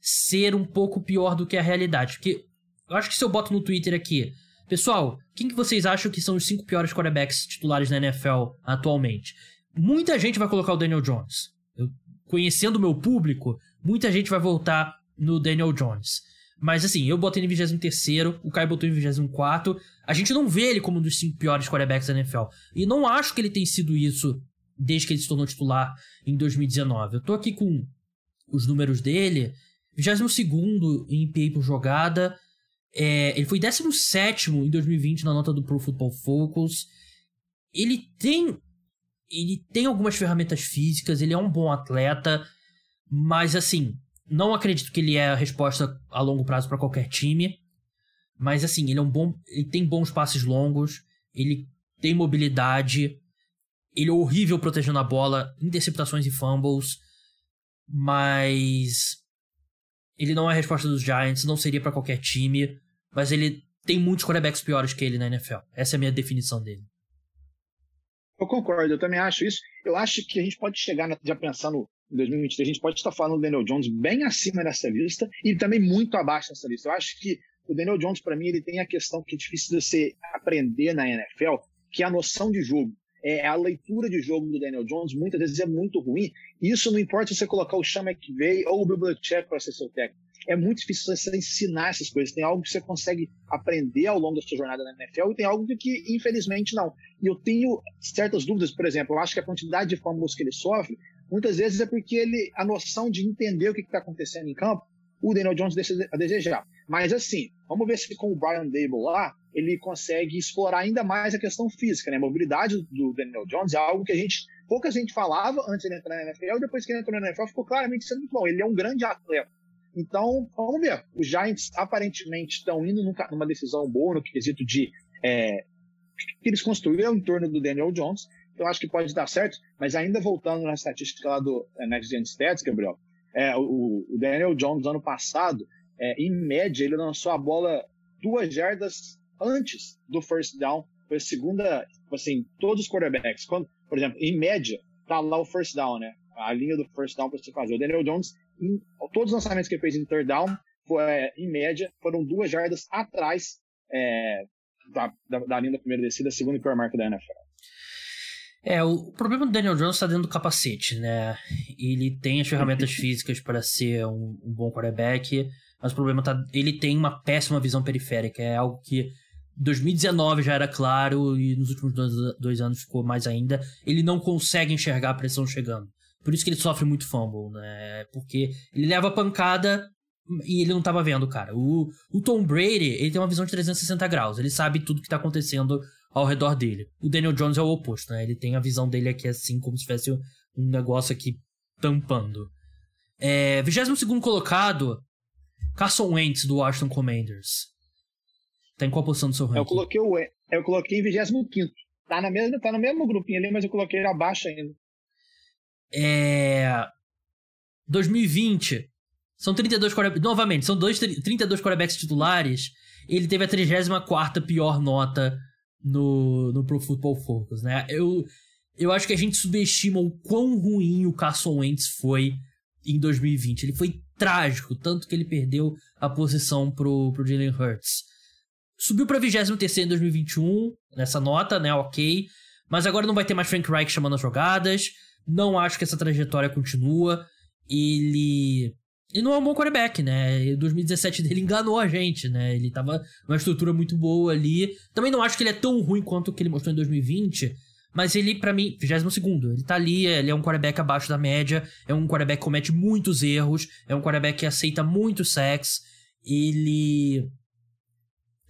ser um pouco pior do que a realidade. Porque eu acho que se eu boto no Twitter aqui, Pessoal, quem que vocês acham que são os cinco piores quarterbacks titulares na NFL atualmente? Muita gente vai colocar o Daniel Jones. Eu, conhecendo o meu público, muita gente vai voltar no Daniel Jones. Mas assim, eu botei em 23 o Caio botou em 24 A gente não vê ele como um dos cinco piores quarterbacks da NFL. E não acho que ele tenha sido isso desde que ele se tornou titular em 2019. Eu tô aqui com os números dele. 22 em PA por jogada. É, ele foi 17 em 2020 na nota do Pro Football Focus. Ele tem. Ele tem algumas ferramentas físicas, ele é um bom atleta, mas assim, não acredito que ele é a resposta a longo prazo para qualquer time. Mas assim, ele é um bom. Ele tem bons passes longos. Ele tem mobilidade. Ele é horrível protegendo a bola, interceptações e fumbles. Mas. Ele não é a resposta dos Giants, não seria para qualquer time. Mas ele tem muitos quarterbacks piores que ele na NFL. Essa é a minha definição dele. Eu concordo, eu também acho isso. Eu acho que a gente pode chegar, já pensando em 2023, a gente pode estar falando do Daniel Jones bem acima dessa lista e também muito abaixo dessa lista. Eu acho que o Daniel Jones, para mim, ele tem a questão que é difícil de você aprender na NFL, que é a noção de jogo. É a leitura de jogo do Daniel Jones, muitas vezes é muito ruim. Isso não importa se você colocar o Sean McVay ou o Bill Belichick para ser seu técnico. É muito difícil você ensinar essas coisas. Tem algo que você consegue aprender ao longo da sua jornada na NFL e tem algo que, infelizmente, não. E eu tenho certas dúvidas, por exemplo, eu acho que a quantidade de fumbles que ele sofre muitas vezes é porque ele a noção de entender o que está acontecendo em campo, o Daniel Jones deixa a desejar. Mas assim, vamos ver se com o Brian Dable lá, ele consegue explorar ainda mais a questão física, né? A mobilidade do Daniel Jones é algo que a gente pouca gente falava antes de entrar na NFL, depois que ele entrou na NFL ficou claramente sendo muito bom. Ele é um grande atleta. Então, vamos ver. Os Giants aparentemente estão indo numa decisão boa no quesito de é, que eles construíram em torno do Daniel Jones eu acho que pode dar certo, mas ainda voltando na estatística lá do é, Next Gen Stats, Gabriel, é, o, o, Daniel Jones, ano passado, é, em média, ele lançou a bola duas jardas antes do first down. Foi a segunda, tipo assim, todos os quarterbacks. Quando, por exemplo, em média, tá lá o first down, né? A linha do first down para você fazer. O Daniel Jones, em, todos os lançamentos que ele fez em third down, foi, é, em média, foram duas jardas atrás é, da, da, da, linha da primeira descida, segunda pior marca da NFL. É, o problema do Daniel Jones está dentro do capacete, né? Ele tem as ferramentas *laughs* físicas para ser um, um, bom quarterback, mas o problema tá. Ele tem uma péssima visão periférica. É algo que 2019 já era claro e nos últimos dois, dois anos ficou mais ainda. Ele não consegue enxergar a pressão chegando. Por isso que ele sofre muito fumble, né? Porque ele leva pancada e ele não estava vendo, cara. O, o Tom Brady, ele tem uma visão de 360 graus. Ele sabe tudo que está acontecendo ao redor dele. O Daniel Jones é o oposto, né? Ele tem a visão dele aqui assim, como se tivesse um negócio aqui tampando. É, 22 colocado, Carson Wentz, do Washington Commanders. Tá em qual posição do seu ranking? Eu coloquei, o, eu coloquei em 25 Tá, na mesma, tá no mesmo grupinho ali, mas eu coloquei ele abaixo ainda. É... 2020. São 32 quarterbacks. Novamente, são dois, 32 quarterbacks titulares. Ele teve a 34 pior nota no, no Pro Football Focus, né? Eu, eu acho que a gente subestima o quão ruim o Carson Wentz foi em 2020. Ele foi trágico, tanto que ele perdeu a posição pro, pro Jalen Hurts. Subiu pra 23 em 2021, nessa nota, né? Ok. Mas agora não vai ter mais Frank Reich chamando as jogadas. Não acho que essa trajetória continua. Ele e não é um bom quarterback, né? 2017 dele *laughs* enganou a gente, né? Ele tava numa estrutura muito boa ali. Também não acho que ele é tão ruim quanto o que ele mostrou em 2020. Mas ele, para mim, 22 ele tá ali, ele é um quarterback abaixo da média, é um quarterback que comete muitos erros, é um quarterback que aceita muito sex. Ele.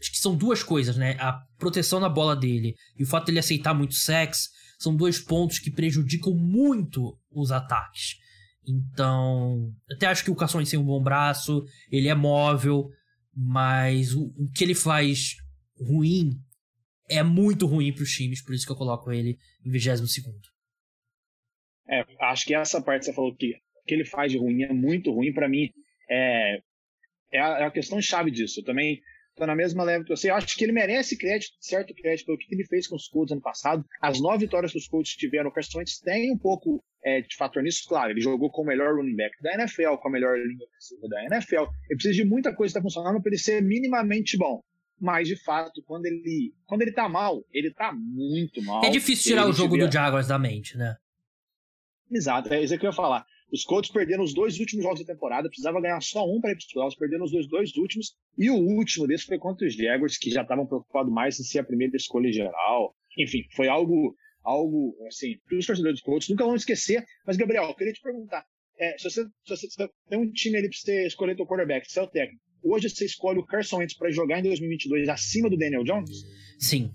Acho que são duas coisas, né? A proteção na bola dele e o fato dele aceitar muito sex são dois pontos que prejudicam muito os ataques. Então, até acho que o Carson tem um bom braço, ele é móvel, mas o, o que ele faz ruim é muito ruim para os times, por isso que eu coloco ele em 22 É, acho que essa parte que você falou que o que ele faz de ruim é muito ruim, para mim é, é a, é a questão chave disso. Eu também tô na mesma leve que você. Eu acho que ele merece crédito, certo crédito, pelo que ele fez com os Colts ano passado. As nove vitórias que os Colts tiveram, o Carson Wentz tem um pouco é, de fator nisso, claro. Ele jogou com o melhor running back da NFL, com a melhor linha da NFL. Ele precisa de muita coisa que está funcionando para ele ser minimamente bom. mas de fato, quando ele, quando ele tá mal, ele tá muito mal. É difícil tirar o jogo tiver... do Jaguars da mente, né? Exato, é isso que eu ia falar. Os Colts perderam os dois últimos jogos da temporada, precisava ganhar só um para ir para os playoffs, perderam os dois, dois últimos, e o último desses foi contra os Jaguars, que já estavam preocupados mais em ser a primeira escolha geral. Enfim, foi algo, algo assim, que os torcedores dos Colts nunca vão esquecer. Mas, Gabriel, eu queria te perguntar, é, se, você, se, você, se, você, tem um time ali para você escolher teu quarterback, o técnico, hoje você escolhe o Carson Wentz para jogar em 2022 acima do Daniel Jones? Sim.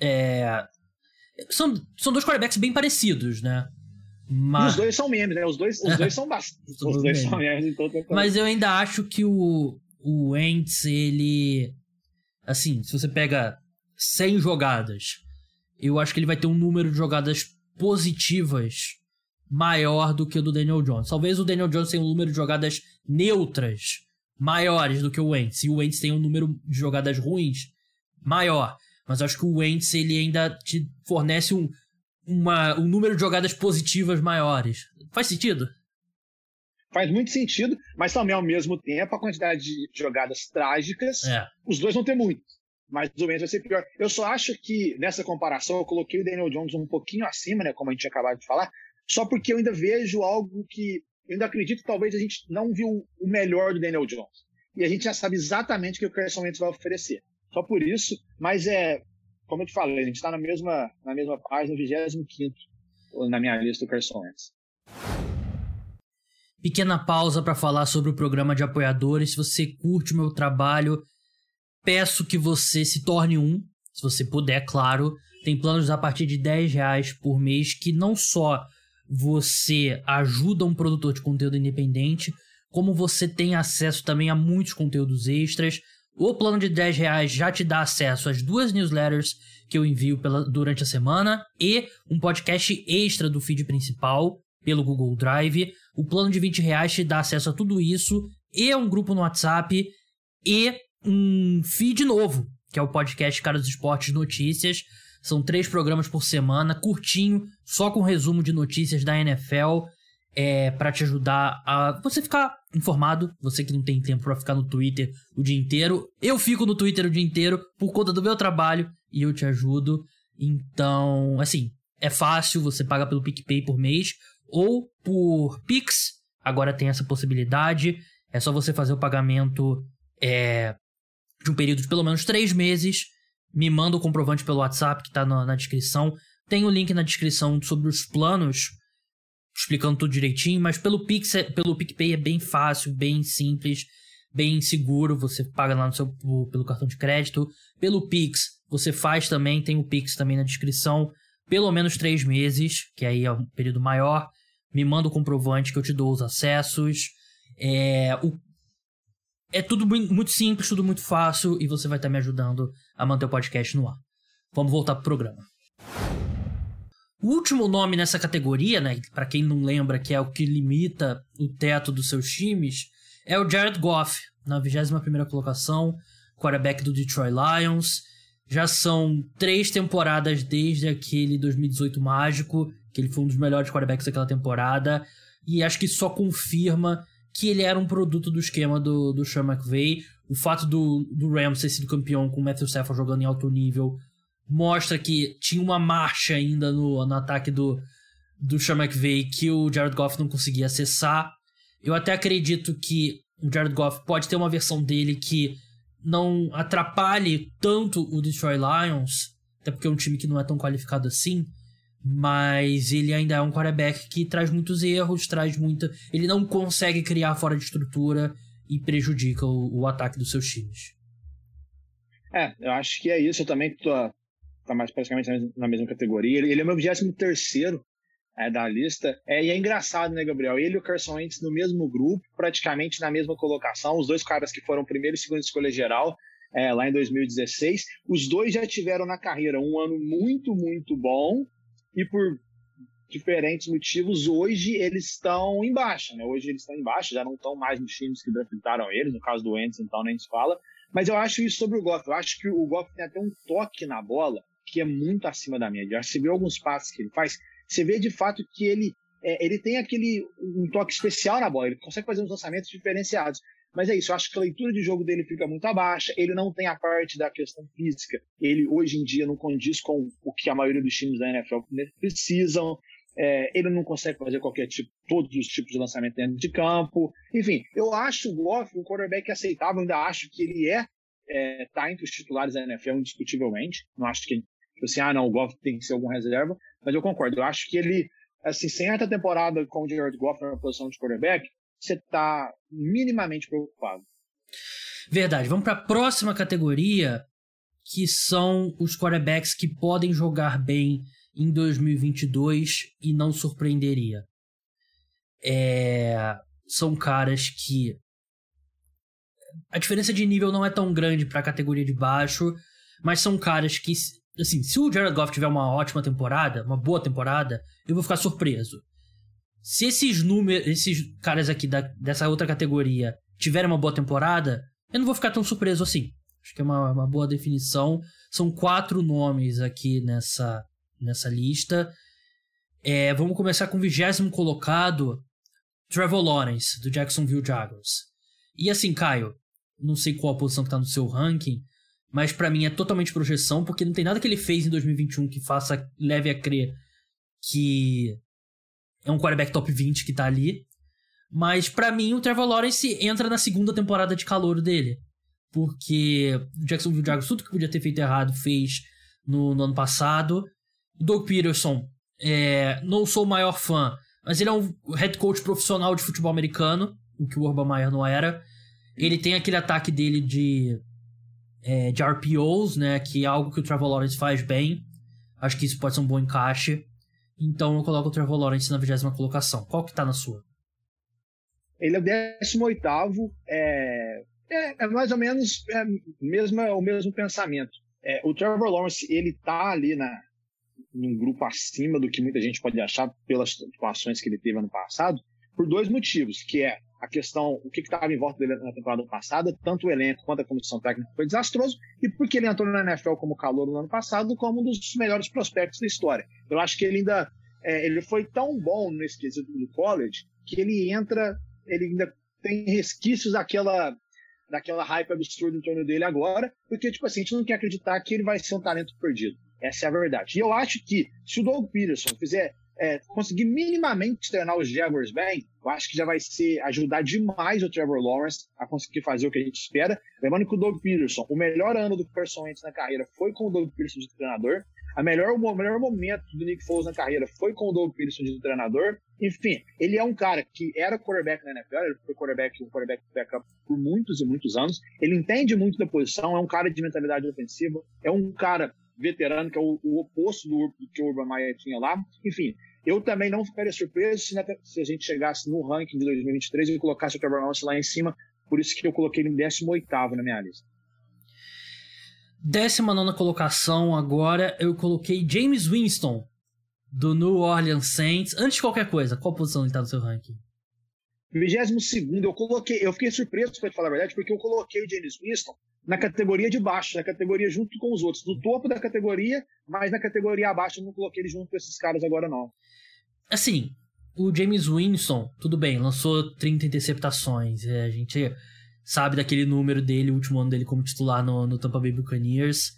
É... São, são dois quarterbacks bem parecidos, né? Mas... os dois são memes, né? Os dois, os dois são bastante. *laughs* os dois memes. são memes, então Mas eu ainda acho que o, o Wentz, ele. Assim, se você pega 100 jogadas, eu acho que ele vai ter um número de jogadas positivas maior do que o do Daniel Jones. Talvez o Daniel Jones tenha um número de jogadas neutras maiores do que o Wentz. E o Wentz tem um número de jogadas ruins maior. Mas eu acho que o Wentz ele ainda te fornece um, uma, um número de jogadas positivas maiores. Faz sentido? Faz muito sentido, mas também ao mesmo tempo a quantidade de jogadas trágicas, é. os dois vão ter muito. Mas o Wentz vai ser pior. Eu só acho que nessa comparação eu coloquei o Daniel Jones um pouquinho acima, né, como a gente acabou de falar, só porque eu ainda vejo algo que eu ainda acredito que talvez a gente não viu o melhor do Daniel Jones. E a gente já sabe exatamente o que o Carson Wentz vai oferecer. Só por isso, mas é como eu te falei, a gente está na mesma, na mesma página, 25 na minha lista do Carson. Pequena pausa para falar sobre o programa de apoiadores. Se você curte o meu trabalho, peço que você se torne um, se você puder, claro. Tem planos a partir de 10 reais por mês que não só você ajuda um produtor de conteúdo independente, como você tem acesso também a muitos conteúdos extras. O plano de 10 reais já te dá acesso às duas newsletters que eu envio pela, durante a semana e um podcast extra do feed principal pelo Google Drive. O plano de 20 reais te dá acesso a tudo isso e um grupo no WhatsApp e um feed novo, que é o podcast Cara dos Esportes Notícias. São três programas por semana, curtinho, só com resumo de notícias da NFL é, para te ajudar a você ficar informado. Você que não tem tempo para ficar no Twitter o dia inteiro. Eu fico no Twitter o dia inteiro por conta do meu trabalho e eu te ajudo. Então, assim, é fácil, você paga pelo PicPay por mês ou por Pix. Agora tem essa possibilidade. É só você fazer o pagamento é, de um período de pelo menos três meses. Me manda o comprovante pelo WhatsApp que está na, na descrição. Tem o link na descrição sobre os planos explicando tudo direitinho, mas pelo Pix, é, pelo PicPay é bem fácil, bem simples, bem seguro, você paga lá no seu pelo cartão de crédito. Pelo Pix, você faz também, tem o Pix também na descrição, pelo menos três meses, que aí é um período maior. Me manda o comprovante que eu te dou os acessos. É, o, é tudo muito simples, tudo muito fácil e você vai estar me ajudando a manter o podcast no ar. Vamos voltar pro programa. O último nome nessa categoria, né, para quem não lembra que é o que limita o teto dos seus times, é o Jared Goff, na 21ª colocação, quarterback do Detroit Lions. Já são três temporadas desde aquele 2018 mágico, que ele foi um dos melhores quarterbacks daquela temporada, e acho que só confirma que ele era um produto do esquema do, do Sean McVay. O fato do, do Rams ter sido campeão com o Matthew Stafford jogando em alto nível mostra que tinha uma marcha ainda no, no ataque do, do Sean McVay que o Jared Goff não conseguia acessar. Eu até acredito que o Jared Goff pode ter uma versão dele que não atrapalhe tanto o Detroit Lions, até porque é um time que não é tão qualificado assim, mas ele ainda é um quarterback que traz muitos erros, traz muita. Ele não consegue criar fora de estrutura e prejudica o, o ataque dos seus times. É, eu acho que é isso. Eu também tô, está mais praticamente na mesma categoria. Ele, é o meu 23 é, da lista. É, e é engraçado, né, Gabriel? Ele e o Carson Wentz no mesmo grupo, praticamente na mesma colocação. Os dois caras que foram primeiro e segundo escolha geral é, lá em 2016. Os dois já tiveram na carreira um ano muito, muito bom e por diferentes motivos, hoje eles estão em baixa, né? Hoje eles estão em baixa, já não estão mais nos times que draftaram eles, no caso do Wentz, então nem se fala. Mas eu acho isso sobre o Goff. Eu acho que o Goff tem até um toque na bola que é muito acima da média. Você vê alguns passes que ele faz, você vê de fato que ele, é, ele tem aquele um toque especial na bola, ele consegue fazer uns lançamentos diferenciados. Mas é isso, eu acho que a leitura de jogo dele fica muito abaixo, ele não tem a parte da questão física, ele hoje em dia não condiz com o que a maioria dos times da NFL precisam, é, ele não consegue fazer qualquer tipo, todos os tipos de lançamento dentro de campo. Enfim, eu acho o Goff um quarterback aceitável, ainda acho que ele é, é tá entre os titulares da NFL indiscutivelmente. Não acho que tipo assim, ah, não, o Goff tem que ser algum reserva, mas eu concordo. Eu acho que ele, assim, sem essa temporada com o Jared Goff na posição de quarterback, você tá minimamente preocupado. Verdade. Vamos para a próxima categoria, que são os quarterbacks que podem jogar bem em 2022 e não surpreenderia. É, são caras que a diferença de nível não é tão grande para a categoria de baixo, mas são caras que assim, se o Jared Goff tiver uma ótima temporada, uma boa temporada, eu vou ficar surpreso. Se esses números, esses caras aqui da, dessa outra categoria tiverem uma boa temporada, eu não vou ficar tão surpreso assim. Acho que é uma, uma boa definição. São quatro nomes aqui nessa, nessa lista. É, vamos começar com o vigésimo colocado, Trevor Lawrence, do Jacksonville Jaguars. E assim, Caio, não sei qual a posição que tá no seu ranking, mas para mim é totalmente projeção, porque não tem nada que ele fez em 2021 que faça, leve a crer que é um quarterback top 20 que tá ali. Mas para mim o Trevor Lawrence entra na segunda temporada de calor dele. Porque o Jacksonville Jaguars, tudo que podia ter feito errado, fez no, no ano passado. Doug Peterson, é, não sou o maior fã, mas ele é um head coach profissional de futebol americano, o que o Urban Meyer não era. Ele tem aquele ataque dele de, é, de RPOs, né, que é algo que o Trevor Lawrence faz bem. Acho que isso pode ser um bom encaixe. Então eu coloco o Trevor Lawrence na vigésima colocação. Qual que tá na sua? Ele é o 18 é, é, é mais ou menos é, mesmo, o mesmo pensamento. É, o Trevor Lawrence, ele tá ali na, num grupo acima do que muita gente pode achar pelas atuações que ele teve ano passado, por dois motivos, que é a questão, o que estava em volta dele na temporada passada, tanto o elenco quanto a comissão técnica foi desastroso, e porque ele entrou na NFL como calor no ano passado, como um dos melhores prospectos da história. Eu acho que ele ainda é, ele foi tão bom nesse quesito do college que ele entra, ele ainda tem resquícios daquela daquela hype absurda em torno dele agora, porque tipo assim, a gente não quer acreditar que ele vai ser um talento perdido. Essa é a verdade. E eu acho que se o Doug Peterson fizer é, conseguir minimamente treinar os Jaguars bem, eu acho que já vai ser ajudar demais o Trevor Lawrence a conseguir fazer o que a gente espera. Lembrando que o Doug Peterson, o melhor ano do Carson Wentz na carreira foi com o Doug Peterson de treinador. A melhor, o melhor momento do Nick Foles na carreira foi com o Doug Peterson de treinador. Enfim, ele é um cara que era quarterback na NFL, ele foi quarterback, um quarterback backup por muitos e muitos anos. Ele entende muito da posição, é um cara de mentalidade ofensiva, é um cara veterano, que é o, o oposto do, do, que o Urban Meyer tinha lá. Enfim, eu também não ficaria surpreso se, se, a gente chegasse no ranking de 2023 e colocasse o Trevor Lawrence lá em cima, por isso que eu coloquei ele em 18 na minha lista. 19 colocação agora, eu coloquei James Winston, do New Orleans Saints. Antes de qualquer coisa, qual posição ele tá no seu ranking? 22 eu coloquei, eu fiquei surpreso, para te falar a verdade, porque eu coloquei o James Winston na categoria de baixo, na categoria junto com os outros, no topo da categoria, mas na categoria abaixo eu não coloquei ele junto com esses caras agora não. Assim, o James Winston, tudo bem, lançou 30 interceptações, é, a gente sabe daquele número dele, o último ano dele como titular no, no Tampa Bay Buccaneers.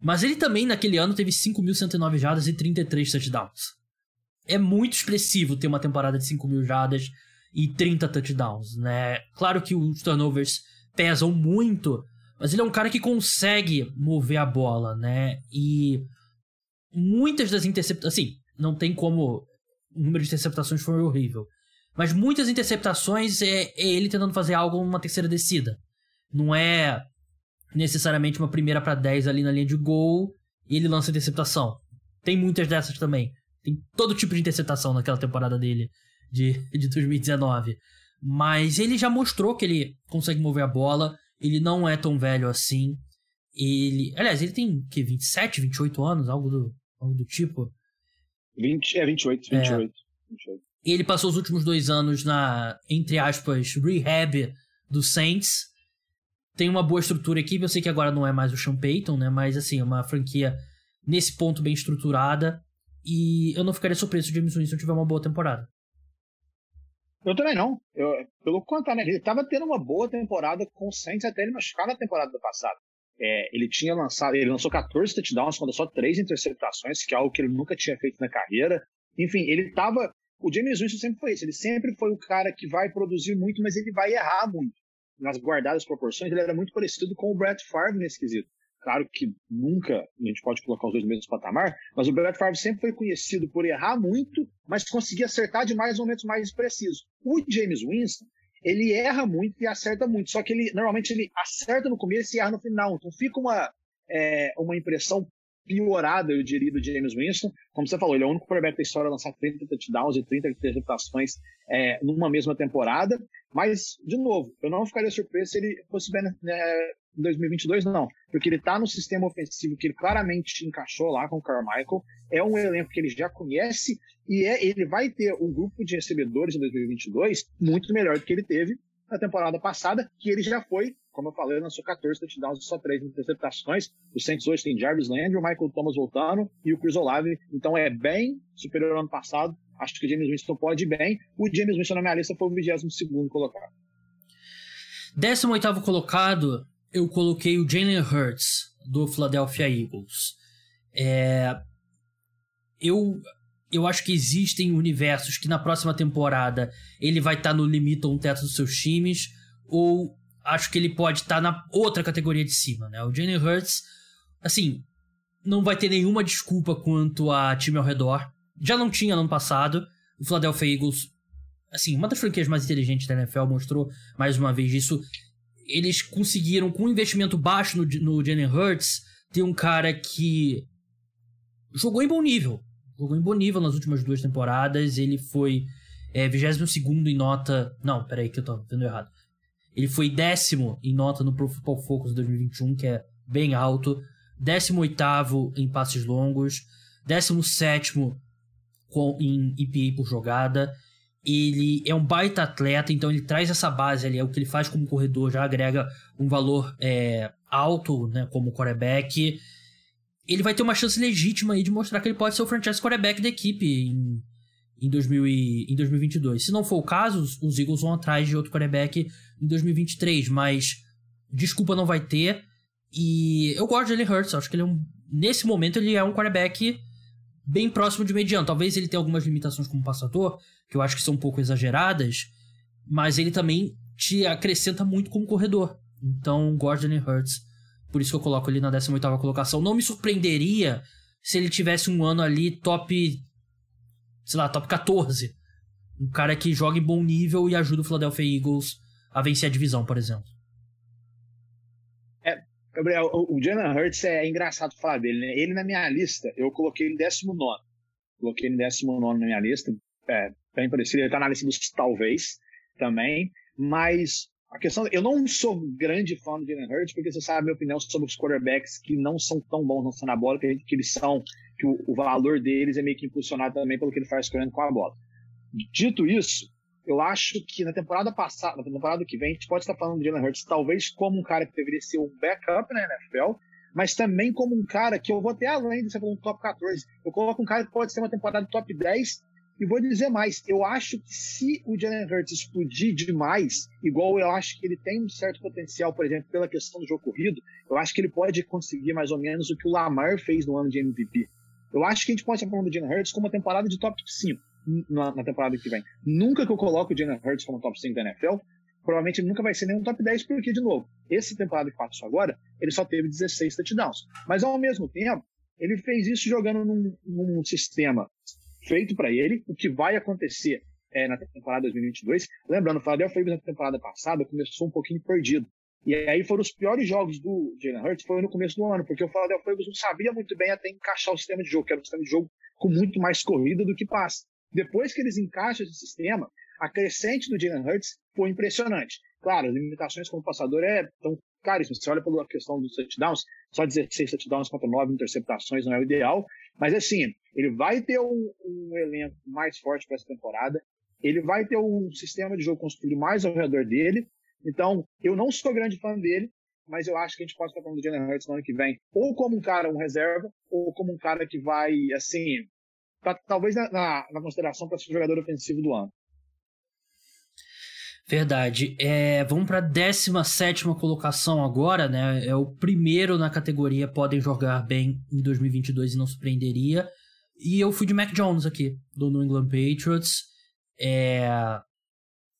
Mas ele também, naquele ano, teve 5.109 jardas e 33 touchdowns. É muito expressivo ter uma temporada de 5.000 jardas e 30 touchdowns, né? Claro que os turnovers pesam muito, mas ele é um cara que consegue mover a bola, né? E muitas das interceptações. Assim, não tem como. O número de interceptações foi horrível. Mas muitas interceptações é, é ele tentando fazer algo numa terceira descida. Não é necessariamente uma primeira para 10 ali na linha de gol e ele lança interceptação. Tem muitas dessas também. Tem todo tipo de interceptação naquela temporada dele de, de 2019. Mas ele já mostrou que ele consegue mover a bola. Ele não é tão velho assim. Ele. Aliás, ele tem que 27, 28 anos, algo do, algo do tipo. 20, é 28, 28. É. 28. Ele passou os últimos dois anos na, entre aspas, rehab do Saints. Tem uma boa estrutura aqui. Eu sei que agora não é mais o Sean Payton, né? Mas, assim, é uma franquia nesse ponto bem estruturada. E eu não ficaria surpreso se o James Winston tiver uma boa temporada. Eu também não. Eu, pelo contrário, né? ele estava tendo uma boa temporada com o Saints até ele machucar na temporada passada. É, ele tinha lançado, ele lançou 14 touchdowns contra só três interceptações, que é algo que ele nunca tinha feito na carreira. Enfim, ele estava. O James Winston sempre foi isso. Ele sempre foi o cara que vai produzir muito, mas ele vai errar muito. Nas guardadas proporções, ele era muito parecido com o Brett Favre nesse quesito. Claro que nunca a gente pode colocar os dois no mesmo patamar, mas o Brett Favre sempre foi conhecido por errar muito, mas conseguir acertar de mais momentos mais precisos. O James Winston, ele erra muito e acerta muito, só que ele normalmente ele acerta no começo e erra no final. Então fica uma, é, uma impressão piorada, eu diria, do James Winston. Como você falou, ele é o único quarterback da história a lançar 30 touchdowns e 30 interceptações é, numa mesma temporada. Mas, de novo, eu não ficaria surpreso se ele fosse bem né, em 2022, não. Porque ele está no sistema ofensivo que ele claramente encaixou lá com o Carmichael. É um elenco que ele já conhece e é, ele vai ter um grupo de recebedores em 2022 muito melhor do que ele teve na temporada passada, que ele já foi como eu falei, lançou 14 touchdowns e só 3 interceptações. O Saints hoje tem Jarvis Landry, o Michael Thomas voltando e o Chris Olave. Então é bem superior ao ano passado. Acho que o James Winston pode ir bem. O James Winston na minha lista foi o 22 colocado. 18 colocado, eu coloquei o Jalen Hurts, do Philadelphia Eagles. É... Eu, eu acho que existem universos que na próxima temporada ele vai estar tá no limite ou um teto dos seus times, ou acho que ele pode estar tá na outra categoria de cima, né? O Jalen Hurts, assim, não vai ter nenhuma desculpa quanto a time ao redor. Já não tinha no ano passado. O Philadelphia Eagles, assim, uma das franquias mais inteligentes da NFL, mostrou mais uma vez isso. Eles conseguiram, com um investimento baixo no, no Jalen Hurts, ter um cara que jogou em bom nível. Jogou em bom nível nas últimas duas temporadas. Ele foi é, 22 em nota. Não, peraí, que eu tô vendo errado. Ele foi décimo em nota no Pro Football Focus 2021, que é bem alto. Décimo oitavo em passes longos. Décimo sétimo em EPA por jogada. Ele é um baita atleta, então ele traz essa base ali. É o que ele faz como corredor, já agrega um valor é, alto né, como quarterback. Ele vai ter uma chance legítima aí de mostrar que ele pode ser o franchise quarterback da equipe em, em, 2000 e, em 2022. Se não for o caso, os Eagles vão atrás de outro quarterback em 2023, mas desculpa não vai ter. E eu gosto de Jalen Hurts, acho que ele é um, nesse momento ele é um quarterback bem próximo de mediano. Talvez ele tenha algumas limitações como passador, que eu acho que são um pouco exageradas, mas ele também te acrescenta muito como corredor. Então, de Jalen Hurts, por isso que eu coloco ele na 18ª colocação. Não me surpreenderia se ele tivesse um ano ali top, sei lá, top 14. Um cara que joga em bom nível e ajuda o Philadelphia Eagles a vencer a divisão, por exemplo. Gabriel, o, Jalen Hurts é engraçado falar dele, né? Ele na minha lista, eu coloquei ele 19. Coloquei ele 19 na minha lista. É, bem parecido, ele tá na lista dos talvez também. Mas a questão, eu não sou grande fã do Jalen Hurts, porque você sabe a minha opinião sobre os quarterbacks que não são tão bons lançando a bola, que, que eles são, que o, o, valor deles é meio que impulsionado também pelo que ele faz correndo com a bola. Dito isso, eu acho que na temporada passada, na temporada que vem, a gente pode estar falando de Jalen Hurts talvez como um cara que deveria ser um backup na NFL, mas também como um cara que eu vou até além de ser um top 14. Eu coloco um cara que pode ser uma temporada top 10 e vou dizer mais, eu acho que se o Jalen Hurts explodir demais, igual eu acho que ele tem um certo potencial, por exemplo, pela questão do jogo corrido, eu acho que ele pode conseguir mais ou menos o que o Lamar fez no ano de MVP. Eu acho que a gente pode estar falando do Jalen Hurts como uma temporada de top 5 na, na, temporada que vem. Nunca que eu coloco o Jalen Hurts como top 5 da NFL, provavelmente ele nunca vai ser nem um top 10, porque, de novo, essa temporada que passou agora, ele só teve 16 touchdowns. Mas, ao mesmo tempo, ele fez isso jogando num, num sistema feito para ele, o que vai acontecer é, na temporada 2022. Lembrando, o Philadelphia Eagles na temporada passada começou um pouquinho perdido. E aí foram os piores jogos do Jalen Hurts, foi no começo do ano, porque o Philadelphia Eagles não sabia muito bem até encaixar o sistema de jogo, que era um sistema de jogo com muito mais corrida do que passe. Depois que eles encaixam esse sistema, a crescente do Jalen Hurts foi impressionante. Claro, as limitações como passador é tão caríssimas. Você olha pela questão dos touchdowns, só 16 touchdowns contra 9 interceptações não é o ideal. Mas assim, ele vai ter um, um elenco mais forte para essa temporada. Ele vai ter um sistema de jogo construído mais ao redor dele. Então, eu não sou grande fã dele, mas eu acho que a gente pode estar falando do Jalen Hurts no ano que vem, ou como um cara, um reserva, ou como um cara que vai, assim, tá, talvez na, na, na consideração para ser jogador ofensivo do ano. Verdade. É, vamos para a 17 colocação agora, né? É o primeiro na categoria Podem Jogar Bem em 2022 e não surpreenderia. E eu fui de Mac Jones aqui, do New England Patriots. É,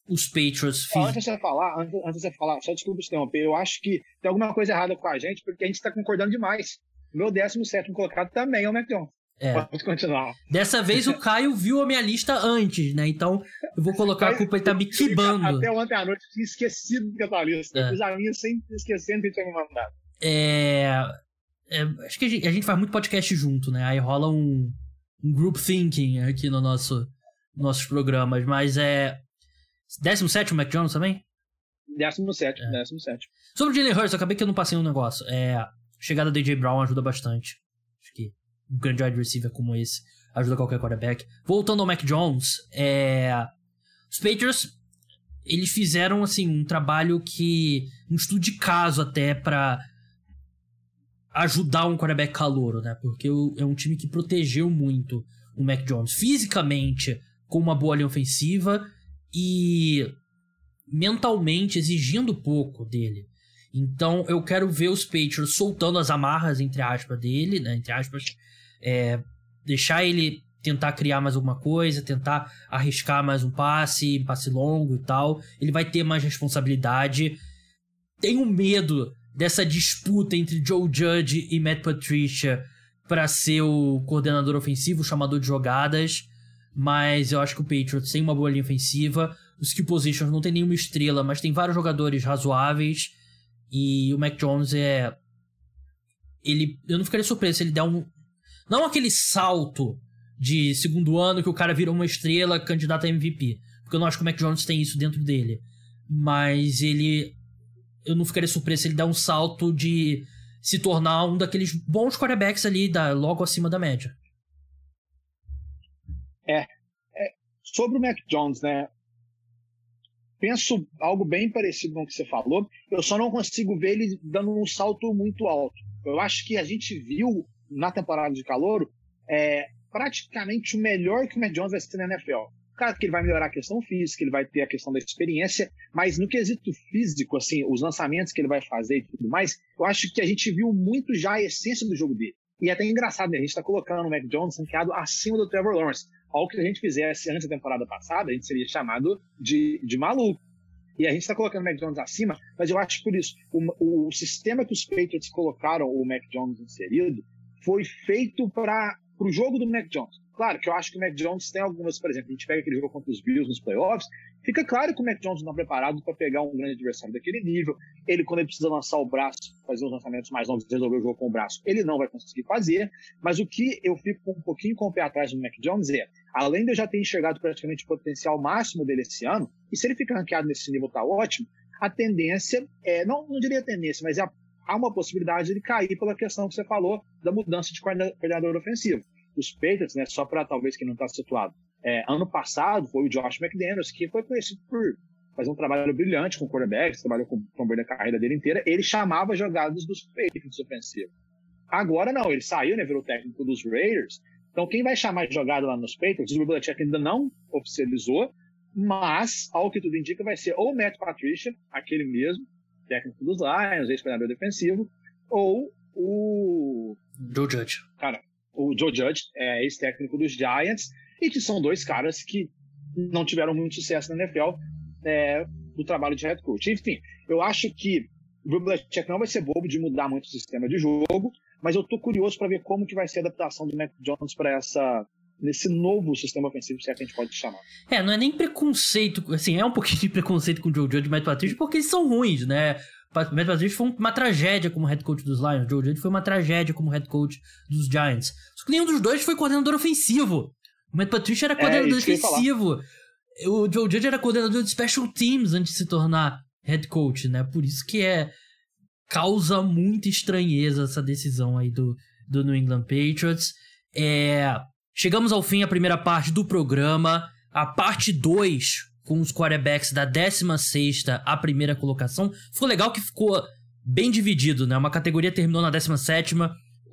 os Patriots. Fiz... Antes de você falar, antes, antes de você falar, só desculpa te interromper, eu acho que tem alguma coisa errada com a gente, porque a gente está concordando demais. O meu 17 colocado também é o Mac Jones. É. Pode continuar. Dessa vez o Caio viu a minha lista antes, né? Então eu vou colocar a culpa, ele tá me quibando. Até ontem à noite eu tinha esquecido que eu tava lista. É. Fiz a minha sem esquecendo que ele tinha me mandado. É... é. acho que a gente, a gente, faz muito podcast junto, né? Aí rola um, um group thinking aqui no nosso nossos programas. Mas é. 17 o Mac Jones também? 17, é. 17. Sobre o Jalen Hurts, acabei que eu não passei um negócio. É. Chegada do AJ Brown ajuda bastante. Acho que um grande wide receiver como esse ajuda qualquer quarterback. Voltando ao Mac Jones, é... os Patriots eles fizeram assim um trabalho que um estudo de caso até para ajudar um quarterback calouro, né? Porque é um time que protegeu muito o Mac Jones fisicamente com uma boa linha ofensiva e mentalmente exigindo pouco dele. Então eu quero ver os Patriots soltando as amarras, entre aspas, dele, né? Entre aspas, é, deixar ele tentar criar mais alguma coisa, tentar arriscar mais um passe, passe longo e tal. Ele vai ter mais responsabilidade. Tenho medo dessa disputa entre Joe Judge e Matt Patricia para ser o coordenador ofensivo, o chamador de jogadas. Mas eu acho que o Patriots tem uma boa linha ofensiva. Os skill positions não tem nenhuma estrela, mas tem vários jogadores razoáveis. E o Mac Jones é. Ele. Eu não ficaria surpreso se ele der um, não aquele salto de segundo ano que o cara virou uma estrela candidata a MVP. Porque eu não acho que o Mac Jones tem isso dentro dele. Mas ele. Eu não ficaria surpreso se ele der um salto de se tornar um daqueles bons quarterbacks ali, da, logo acima da média. É, é. Sobre o Mac Jones, né? Penso algo bem parecido com o que você falou. Eu só não consigo ver ele dando um salto muito alto. Eu acho que a gente viu na temporada de calor é praticamente o melhor que o Matt Jones vai ser na NFL. Claro que ele vai melhorar a questão física, ele vai ter a questão da experiência, mas no quesito físico, assim, os lançamentos que ele vai fazer e tudo mais, eu acho que a gente viu muito já a essência do jogo dele. E é até engraçado, né? A gente está colocando o Mac Jones ranqueado acima do Trevor Lawrence. Algo que a gente fizesse antes da temporada passada, a gente seria chamado de, de maluco. E a gente está colocando o Mac Jones acima, mas eu acho que por isso, o, o sistema que os Patriots colocaram o Mac Jones inserido foi feito para o jogo do Mac Jones. Claro que eu acho que o Mac Jones tem algumas, por exemplo, a gente pega aquele jogo contra os Bills nos playoffs, fica claro que o Mac Jones não está preparado para pegar um grande adversário daquele nível. Ele, quando ele precisa lançar o braço, fazer os lançamentos mais longos, resolver o jogo com o braço, ele não vai conseguir fazer. Mas o que eu fico um pouquinho com o pé atrás do Mac Jones é, além de eu já ter enxergado praticamente o potencial máximo dele esse ano, e se ele ficar ranqueado nesse nível, tá ótimo, a tendência é, não, não diria tendência, mas é a há uma possibilidade de cair pela questão que você falou da mudança de coordenador ofensivo. Os Patriots, né, só para talvez quem não está situado, é, ano passado foi o Josh McDaniels, que foi conhecido por fazer um trabalho brilhante com quarterbacks, trabalhou com o a carreira dele inteira, ele chamava jogadas dos Patriots ofensivos. Agora não, ele saiu, né, virou técnico dos Raiders, então quem vai chamar jogada lá nos Patriots, o Belichick ainda não oficializou, mas, ao que tudo indica, vai ser ou o Matt Patricia, aquele mesmo, técnico dos Lions, ex-treinador defensivo, ou o. Joe Judge. Cara, o Joe Judge é ex-técnico dos Giants, e que são dois caras que não tiveram muito sucesso na NFL é, do trabalho de head coach. Enfim, eu acho que o Bill Belichick não vai ser bobo de mudar muito o sistema de jogo, mas eu tô curioso para ver como que vai ser a adaptação do Mac Jones para essa nesse novo sistema ofensivo, se é que a gente pode chamar. É, não é nem preconceito, assim, é um pouquinho de preconceito com o Joe Judge e o Matt Patricia, porque eles são ruins, né? O Matt Patricia foi uma tragédia como head coach dos Lions, o Joe Judge foi uma tragédia como head coach dos Giants. Só que nenhum dos dois foi coordenador ofensivo. O Matt Patricia era é, coordenador é, defensivo. O Joe Judge era coordenador de special teams antes de se tornar head coach, né? Por isso que é causa muita estranheza essa decisão aí do, do New England Patriots. É, Chegamos ao fim a primeira parte do programa. A parte 2, com os quarterbacks da 16 a primeira colocação. Ficou legal que ficou bem dividido, né? Uma categoria terminou na 17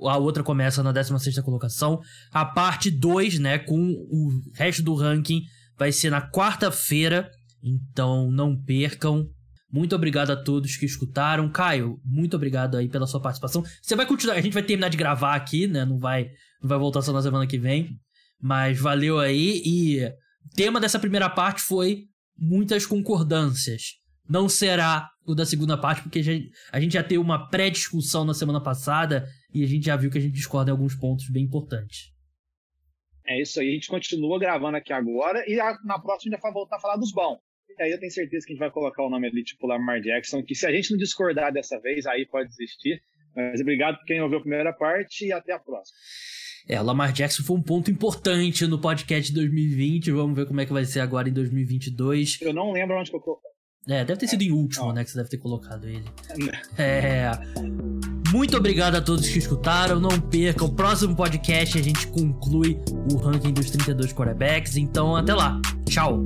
a outra começa na 16 colocação. A parte 2, né, com o resto do ranking, vai ser na quarta-feira. Então não percam. Muito obrigado a todos que escutaram. Caio, muito obrigado aí pela sua participação. Você vai continuar, a gente vai terminar de gravar aqui, né? Não vai, não vai voltar só na semana que vem. Mas valeu aí e o tema dessa primeira parte foi muitas concordâncias. Não será o da segunda parte, porque a gente já teve uma pré-discussão na semana passada e a gente já viu que a gente discorda em alguns pontos bem importantes. É isso aí, a gente continua gravando aqui agora e na próxima a gente vai voltar a falar dos bons. Aí eu tenho certeza que a gente vai colocar o nome ali, tipo Lamar Jackson, que se a gente não discordar dessa vez, aí pode desistir. Mas obrigado por quem ouviu a primeira parte e até a próxima. É, Lamar Jackson foi um ponto importante no podcast de 2020. Vamos ver como é que vai ser agora em 2022. Eu não lembro onde que eu coloquei. É, deve ter sido em último, não. né? Que você deve ter colocado ele. *laughs* É. Muito obrigado a todos que escutaram. Não percam. O próximo podcast a gente conclui o ranking dos 32 quarterbacks. Então, até lá. Tchau.